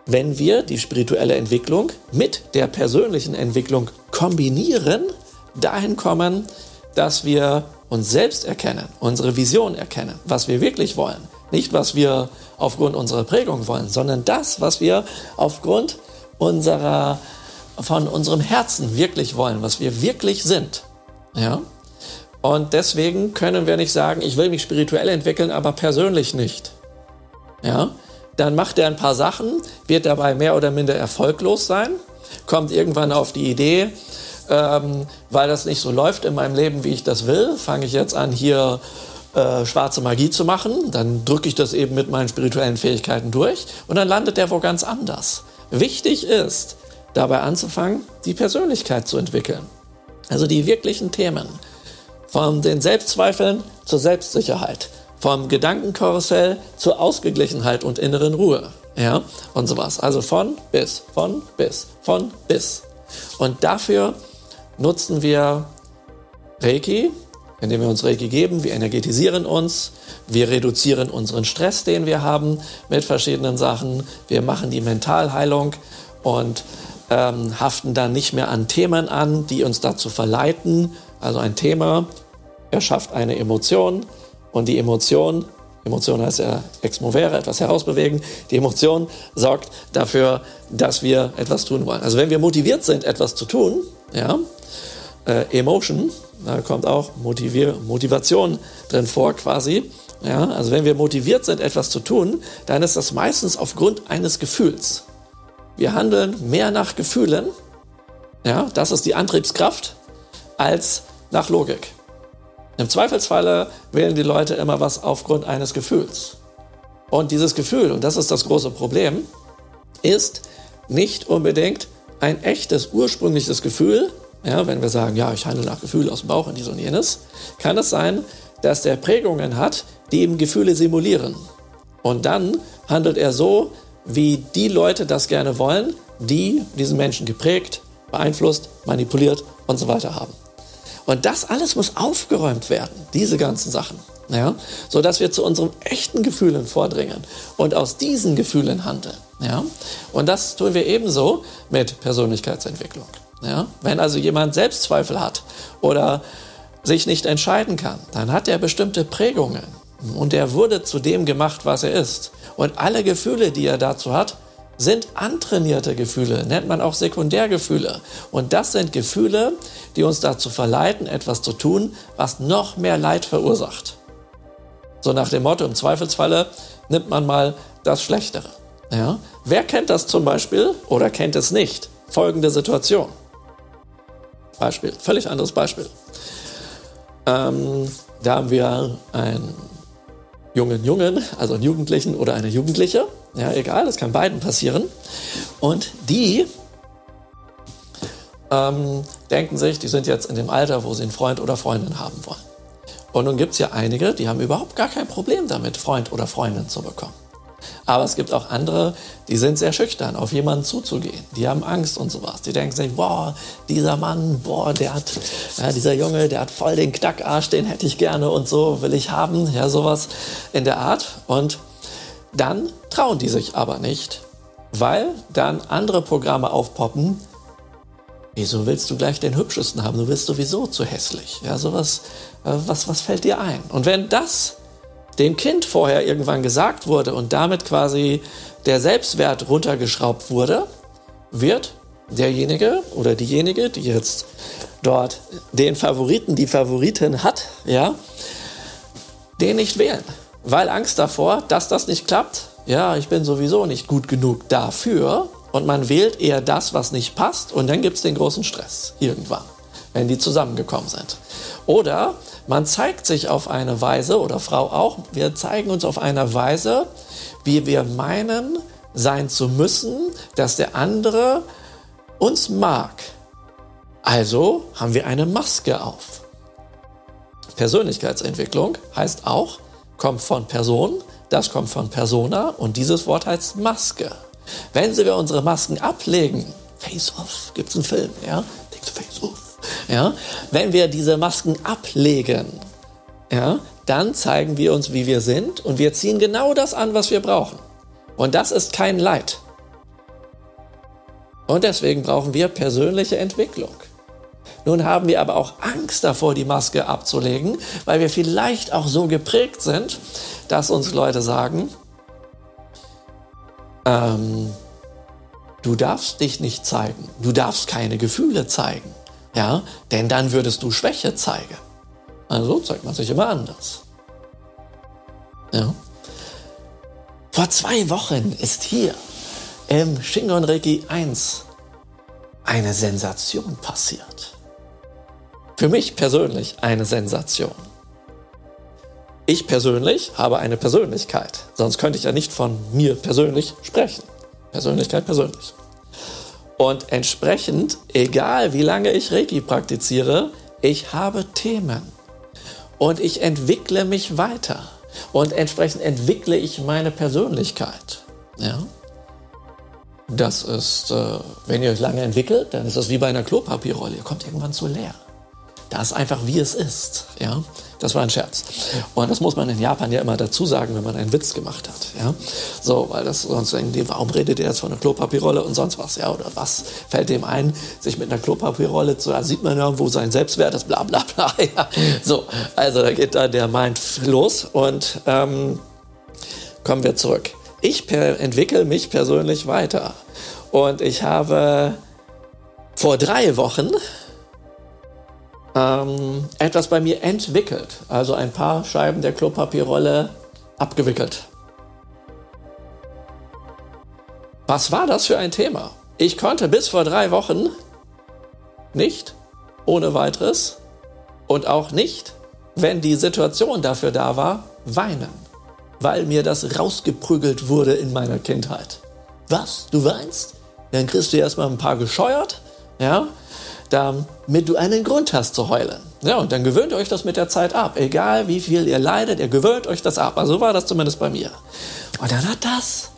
wenn wir die spirituelle Entwicklung mit der persönlichen Entwicklung kombinieren, dahin kommen, dass wir uns selbst erkennen, unsere Vision erkennen, was wir wirklich wollen. Nicht, was wir aufgrund unserer Prägung wollen, sondern das, was wir aufgrund unserer, von unserem Herzen wirklich wollen, was wir wirklich sind. Ja? Und deswegen können wir nicht sagen, ich will mich spirituell entwickeln, aber persönlich nicht. Ja? Dann macht er ein paar Sachen, wird dabei mehr oder minder erfolglos sein, kommt irgendwann auf die Idee, ähm, weil das nicht so läuft in meinem Leben, wie ich das will, fange ich jetzt an, hier äh, schwarze Magie zu machen. Dann drücke ich das eben mit meinen spirituellen Fähigkeiten durch und dann landet der wo ganz anders. Wichtig ist, dabei anzufangen, die Persönlichkeit zu entwickeln. Also die wirklichen Themen. Von den Selbstzweifeln zur Selbstsicherheit. Vom Gedankenkarussell zur Ausgeglichenheit und inneren Ruhe. Ja, und sowas. Also von bis, von bis, von bis. Und dafür nutzen wir Reiki, indem wir uns Reiki geben. Wir energetisieren uns, wir reduzieren unseren Stress, den wir haben mit verschiedenen Sachen. Wir machen die Mentalheilung und ähm, haften dann nicht mehr an Themen an, die uns dazu verleiten. Also ein Thema erschafft eine Emotion und die Emotion Emotion heißt ja ex movere, etwas herausbewegen. Die Emotion sorgt dafür, dass wir etwas tun wollen. Also wenn wir motiviert sind, etwas zu tun, ja, äh, Emotion, da kommt auch Motivier Motivation drin vor quasi. Ja, also wenn wir motiviert sind, etwas zu tun, dann ist das meistens aufgrund eines Gefühls. Wir handeln mehr nach Gefühlen, ja, das ist die Antriebskraft, als nach Logik. Im Zweifelsfalle wählen die Leute immer was aufgrund eines Gefühls. Und dieses Gefühl, und das ist das große Problem, ist nicht unbedingt ein echtes, ursprüngliches Gefühl. Ja, wenn wir sagen, ja, ich handle nach Gefühl aus dem Bauch und dies und jenes, kann es sein, dass der Prägungen hat, die ihm Gefühle simulieren. Und dann handelt er so, wie die Leute das gerne wollen, die diesen Menschen geprägt, beeinflusst, manipuliert und so weiter haben. Und das alles muss aufgeräumt werden, diese ganzen Sachen, ja, so dass wir zu unseren echten Gefühlen vordringen und aus diesen Gefühlen handeln, ja. Und das tun wir ebenso mit Persönlichkeitsentwicklung, ja. Wenn also jemand Selbstzweifel hat oder sich nicht entscheiden kann, dann hat er bestimmte Prägungen und er wurde zu dem gemacht, was er ist. Und alle Gefühle, die er dazu hat, sind antrainierte Gefühle, nennt man auch Sekundärgefühle. Und das sind Gefühle, die uns dazu verleiten, etwas zu tun, was noch mehr Leid verursacht. So nach dem Motto, im Zweifelsfalle nimmt man mal das Schlechtere. Ja? Wer kennt das zum Beispiel oder kennt es nicht? Folgende Situation. Beispiel, völlig anderes Beispiel. Ähm, da haben wir einen jungen Jungen, also einen Jugendlichen oder eine Jugendliche, ja, egal, das kann beiden passieren. Und die ähm, denken sich, die sind jetzt in dem Alter, wo sie einen Freund oder Freundin haben wollen. Und nun gibt es ja einige, die haben überhaupt gar kein Problem damit, Freund oder Freundin zu bekommen. Aber es gibt auch andere, die sind sehr schüchtern, auf jemanden zuzugehen. Die haben Angst und sowas. Die denken sich, boah, dieser Mann, boah, der hat, ja, dieser Junge, der hat voll den Knackarsch, den hätte ich gerne und so will ich haben. Ja, sowas in der Art. Und dann trauen die sich aber nicht, weil dann andere Programme aufpoppen. Wieso willst du gleich den hübschesten haben? Du bist sowieso zu hässlich. Ja, sowas, äh, was, was fällt dir ein? Und wenn das dem Kind vorher irgendwann gesagt wurde und damit quasi der Selbstwert runtergeschraubt wurde, wird derjenige oder diejenige, die jetzt dort den Favoriten, die Favoritin hat, ja, den nicht wählen. Weil Angst davor, dass das nicht klappt, ja, ich bin sowieso nicht gut genug dafür. Und man wählt eher das, was nicht passt. Und dann gibt es den großen Stress irgendwann, wenn die zusammengekommen sind. Oder man zeigt sich auf eine Weise, oder Frau auch, wir zeigen uns auf eine Weise, wie wir meinen, sein zu müssen, dass der andere uns mag. Also haben wir eine Maske auf. Persönlichkeitsentwicklung heißt auch, kommt von Person, das kommt von Persona und dieses Wort heißt Maske. Wenn wir unsere Masken ablegen, Face Off, gibt es einen Film, ja? Face Off. Ja? Wenn wir diese Masken ablegen, ja, dann zeigen wir uns, wie wir sind und wir ziehen genau das an, was wir brauchen. Und das ist kein Leid. Und deswegen brauchen wir persönliche Entwicklung. Nun haben wir aber auch Angst davor, die Maske abzulegen, weil wir vielleicht auch so geprägt sind, dass uns Leute sagen, ähm, du darfst dich nicht zeigen, du darfst keine Gefühle zeigen. Ja, denn dann würdest du Schwäche zeigen. Also zeigt man sich immer anders. Ja. Vor zwei Wochen ist hier im Shingon Reiki 1 eine Sensation passiert. Für mich persönlich eine Sensation. Ich persönlich habe eine Persönlichkeit, sonst könnte ich ja nicht von mir persönlich sprechen. Persönlichkeit persönlich. Und entsprechend, egal wie lange ich Reiki praktiziere, ich habe Themen. Und ich entwickle mich weiter. Und entsprechend entwickle ich meine Persönlichkeit. Ja? Das ist, äh, wenn ihr euch lange entwickelt, dann ist das wie bei einer Klopapierrolle. Ihr kommt irgendwann zu leer. Das ist einfach wie es ist. Ja? Das war ein Scherz. Und das muss man in Japan ja immer dazu sagen, wenn man einen Witz gemacht hat. Ja? So, weil das sonst irgendwie, warum redet ihr jetzt von einer Klopapierrolle und sonst was? Ja? Oder was fällt dem ein, sich mit einer Klopapierrolle zu, da sieht man ja, wo sein Selbstwert ist, bla bla bla. *laughs* Ja. So, also da geht dann der Mind los und ähm, kommen wir zurück. Ich entwickle mich persönlich weiter. Und ich habe vor drei Wochen ähm, etwas bei mir entwickelt. Also ein paar Scheiben der Klopapierrolle abgewickelt. Was war das für ein Thema? Ich konnte bis vor drei Wochen nicht ohne weiteres und auch nicht, wenn die Situation dafür da war, weinen, weil mir das rausgeprügelt wurde in meiner Kindheit. Was? Du weinst? Dann kriegst du erstmal ein paar gescheuert, ja, damit du einen Grund hast zu heulen. Ja, und dann gewöhnt euch das mit der Zeit ab. Egal wie viel ihr leidet, ihr gewöhnt euch das ab. Also so war das zumindest bei mir. Und dann hat das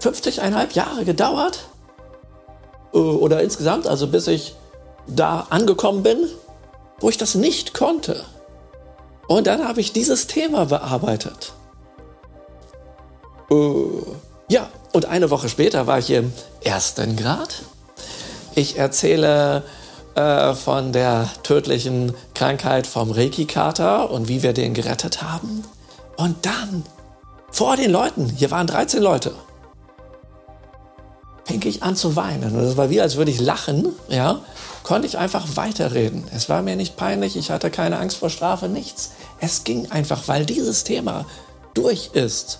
50,5 Jahre gedauert. Äh, oder insgesamt, also bis ich da angekommen bin, wo ich das nicht konnte. Und dann habe ich dieses Thema bearbeitet. Uh, ja, und eine Woche später war ich im ersten Grad. Ich erzähle äh, von der tödlichen Krankheit vom Reiki-Kater und wie wir den gerettet haben. Und dann, vor den Leuten, hier waren 13 Leute, fing ich an zu weinen. Und es war wie, als würde ich lachen, ja, konnte ich einfach weiterreden. Es war mir nicht peinlich, ich hatte keine Angst vor Strafe, nichts. Es ging einfach, weil dieses Thema durch ist.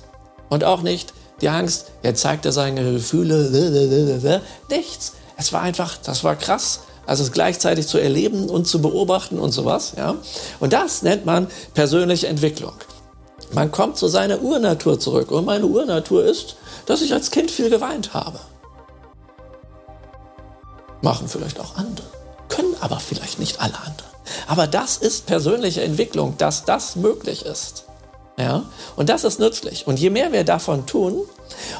Und auch nicht die Angst, er zeigte seine Gefühle, *laughs* nichts. Es war einfach, das war krass. Also es gleichzeitig zu erleben und zu beobachten und sowas. Ja? Und das nennt man persönliche Entwicklung. Man kommt zu seiner Urnatur zurück. Und meine Urnatur ist, dass ich als Kind viel geweint habe. Machen vielleicht auch andere, können aber vielleicht nicht alle anderen. Aber das ist persönliche Entwicklung, dass das möglich ist. Ja? Und das ist nützlich. Und je mehr wir davon tun,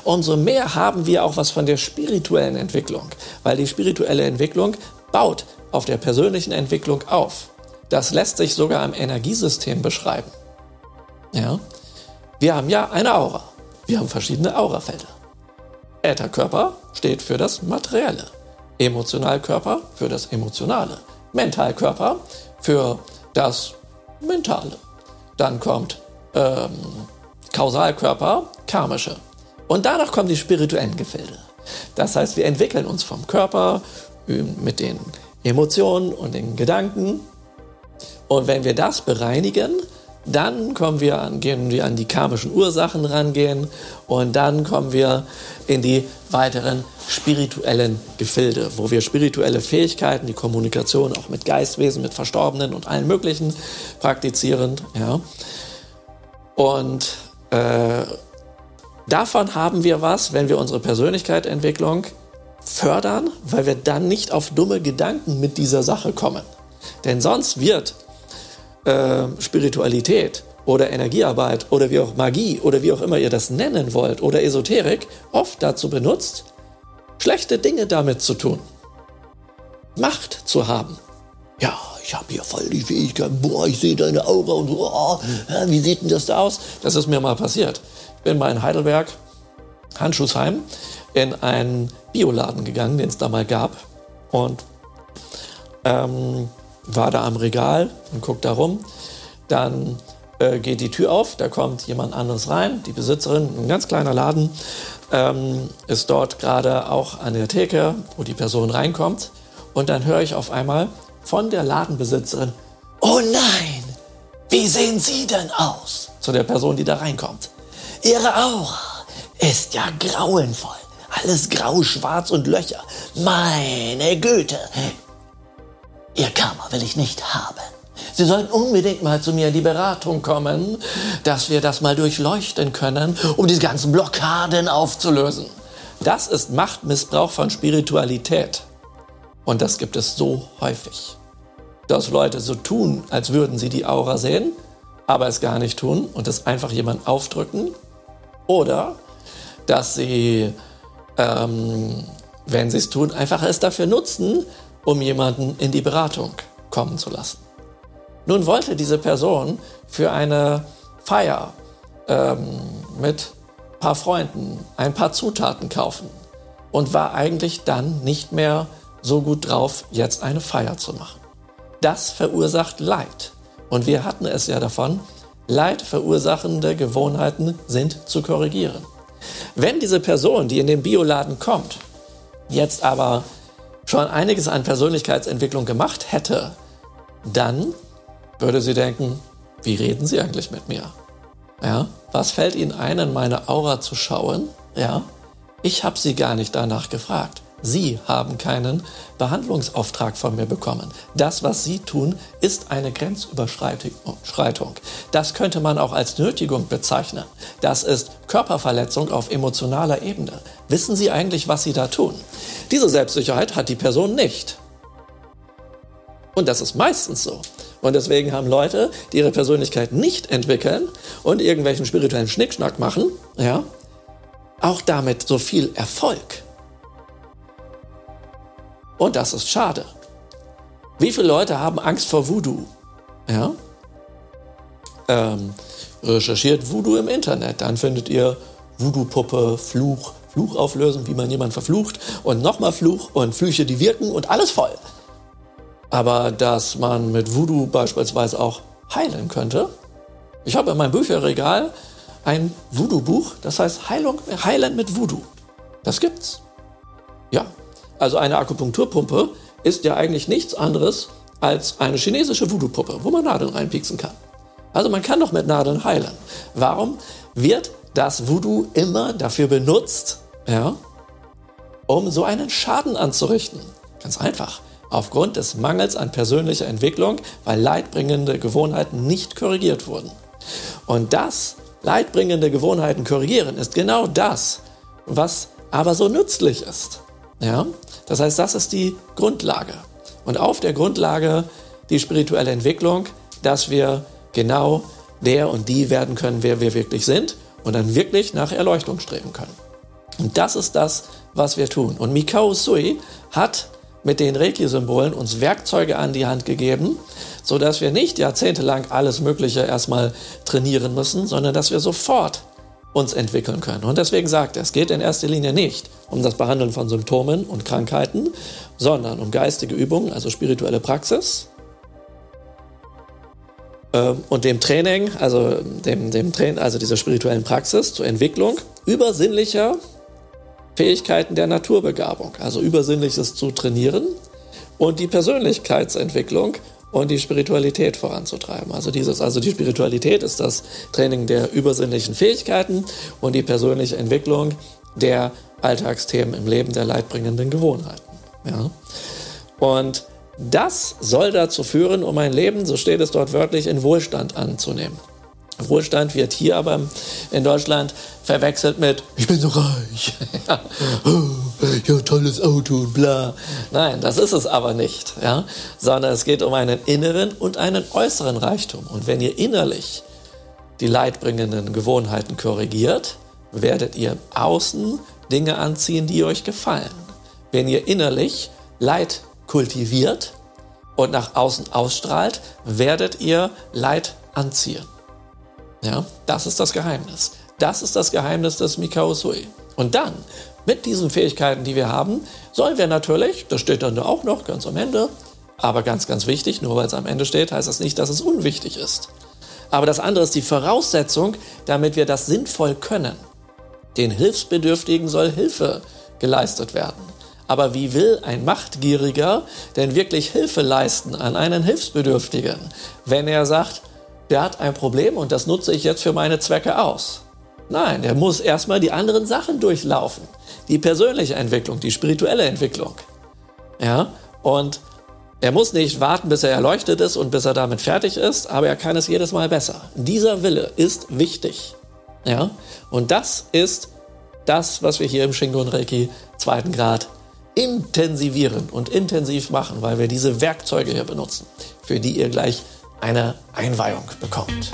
umso mehr haben wir auch was von der spirituellen Entwicklung. Weil die spirituelle Entwicklung baut auf der persönlichen Entwicklung auf. Das lässt sich sogar im Energiesystem beschreiben. Ja? Wir haben ja eine Aura. Wir haben verschiedene Aurafelder. Ätherkörper steht für das Materielle. Emotionalkörper für das Emotionale, Mentalkörper für das Mentale. Dann kommt ähm, Kausalkörper, karmische. Und danach kommen die spirituellen Gefilde. Das heißt, wir entwickeln uns vom Körper mit den Emotionen und den Gedanken. Und wenn wir das bereinigen, dann kommen wir an, gehen wir an die karmischen Ursachen rangehen und dann kommen wir in die weiteren spirituellen Gefilde, wo wir spirituelle Fähigkeiten, die Kommunikation auch mit Geistwesen, mit Verstorbenen und allen möglichen praktizieren. Ja. Und äh, davon haben wir was, wenn wir unsere Persönlichkeitsentwicklung fördern, weil wir dann nicht auf dumme Gedanken mit dieser Sache kommen. Denn sonst wird äh, Spiritualität oder Energiearbeit oder wie auch Magie oder wie auch immer ihr das nennen wollt oder Esoterik oft dazu benutzt, schlechte Dinge damit zu tun. Macht zu haben. Ja, ich habe hier voll die Fähigkeit, boah, ich sehe deine Aura und so, oh, wie sieht denn das da aus? Das ist mir mal passiert. Bin mal in Heidelberg, Handschuhsheim, in einen Bioladen gegangen, den es da mal gab. Und ähm, war da am Regal und guckt da rum. Dann äh, geht die Tür auf, da kommt jemand anderes rein, die Besitzerin, ein ganz kleiner Laden, ähm, ist dort gerade auch an der Theke, wo die Person reinkommt. Und dann höre ich auf einmal von der Ladenbesitzerin, oh nein, wie sehen Sie denn aus? Zu der Person, die da reinkommt. Ihre Aura ist ja grauenvoll. Alles grau, schwarz und Löcher. Meine Güte, Ihr Karma will ich nicht haben. Sie sollten unbedingt mal zu mir in die Beratung kommen, dass wir das mal durchleuchten können, um diese ganzen Blockaden aufzulösen. Das ist Machtmissbrauch von Spiritualität. Und das gibt es so häufig. Dass Leute so tun, als würden sie die Aura sehen, aber es gar nicht tun und es einfach jemand aufdrücken. Oder dass sie, ähm, wenn sie es tun, einfach es dafür nutzen, um jemanden in die Beratung kommen zu lassen. Nun wollte diese Person für eine Feier ähm, mit ein paar Freunden ein paar Zutaten kaufen und war eigentlich dann nicht mehr so gut drauf, jetzt eine Feier zu machen. Das verursacht Leid. Und wir hatten es ja davon, Leid verursachende Gewohnheiten sind zu korrigieren. Wenn diese Person, die in den Bioladen kommt, jetzt aber schon einiges an Persönlichkeitsentwicklung gemacht hätte, dann würde sie denken, wie reden Sie eigentlich mit mir? Ja, was fällt Ihnen ein, in meine Aura zu schauen? Ja, ich habe Sie gar nicht danach gefragt. Sie haben keinen Behandlungsauftrag von mir bekommen. Das, was Sie tun, ist eine Grenzüberschreitung. Das könnte man auch als Nötigung bezeichnen. Das ist Körperverletzung auf emotionaler Ebene. Wissen Sie eigentlich, was Sie da tun? Diese Selbstsicherheit hat die Person nicht. Und das ist meistens so. Und deswegen haben Leute, die ihre Persönlichkeit nicht entwickeln und irgendwelchen spirituellen Schnickschnack machen, ja, auch damit so viel Erfolg. Und das ist schade. Wie viele Leute haben Angst vor Voodoo? Ja? Ähm, recherchiert Voodoo im Internet, dann findet ihr Voodoo-Puppe, Fluch, Fluch auflösen, wie man jemanden verflucht und nochmal Fluch und Flüche, die wirken und alles voll. Aber dass man mit Voodoo beispielsweise auch heilen könnte. Ich habe in meinem Bücherregal ein Voodoo-Buch, das heißt Heilung, Heilen mit Voodoo. Das gibt's. Ja, also eine Akupunkturpumpe ist ja eigentlich nichts anderes als eine chinesische Voodoo-Puppe, wo man Nadeln reinpieksen kann. Also man kann doch mit Nadeln heilen. Warum wird das Voodoo immer dafür benutzt, ja, um so einen Schaden anzurichten? Ganz einfach. Aufgrund des Mangels an persönlicher Entwicklung, weil leidbringende Gewohnheiten nicht korrigiert wurden. Und das leidbringende Gewohnheiten korrigieren ist genau das, was aber so nützlich ist. Ja? Das heißt, das ist die Grundlage. Und auf der Grundlage die spirituelle Entwicklung, dass wir genau der und die werden können, wer wir wirklich sind und dann wirklich nach Erleuchtung streben können. Und das ist das, was wir tun. Und Mikao Sui hat mit den Reiki-Symbolen uns Werkzeuge an die Hand gegeben, so dass wir nicht jahrzehntelang alles Mögliche erstmal trainieren müssen, sondern dass wir sofort uns entwickeln können. Und deswegen sagt er, es geht in erster Linie nicht um das Behandeln von Symptomen und Krankheiten, sondern um geistige Übungen, also spirituelle Praxis, ähm, und dem Training, also dem, dem Train, also dieser spirituellen Praxis zur Entwicklung übersinnlicher Fähigkeiten der Naturbegabung, also übersinnliches zu trainieren und die Persönlichkeitsentwicklung und die Spiritualität voranzutreiben. Also dieses, also die Spiritualität ist das Training der übersinnlichen Fähigkeiten und die persönliche Entwicklung der Alltagsthemen im Leben der leidbringenden Gewohnheiten. Ja? Und das soll dazu führen, um ein Leben, so steht es dort wörtlich, in Wohlstand anzunehmen. Wohlstand wird hier aber in Deutschland verwechselt mit ich bin so reich, *laughs* ja, ja tolles Auto und bla. Nein, das ist es aber nicht, ja, sondern es geht um einen inneren und einen äußeren Reichtum. Und wenn ihr innerlich die leidbringenden Gewohnheiten korrigiert, werdet ihr außen Dinge anziehen, die euch gefallen. Wenn ihr innerlich Leid kultiviert und nach außen ausstrahlt, werdet ihr Leid anziehen. Ja, das ist das Geheimnis. Das ist das Geheimnis des Mikao Sui. Und dann, mit diesen Fähigkeiten, die wir haben, sollen wir natürlich, das steht dann auch noch ganz am Ende, aber ganz, ganz wichtig, nur weil es am Ende steht, heißt das nicht, dass es unwichtig ist. Aber das andere ist die Voraussetzung, damit wir das sinnvoll können. Den Hilfsbedürftigen soll Hilfe geleistet werden. Aber wie will ein Machtgieriger denn wirklich Hilfe leisten an einen Hilfsbedürftigen, wenn er sagt, der hat ein Problem und das nutze ich jetzt für meine Zwecke aus? Nein, er muss erstmal die anderen Sachen durchlaufen. Die persönliche Entwicklung, die spirituelle Entwicklung. Ja, und er muss nicht warten, bis er erleuchtet ist und bis er damit fertig ist, aber er kann es jedes Mal besser. Dieser Wille ist wichtig. Ja, und das ist das, was wir hier im Shingon Reiki zweiten Grad intensivieren und intensiv machen, weil wir diese Werkzeuge hier benutzen, für die ihr gleich eine Einweihung bekommt.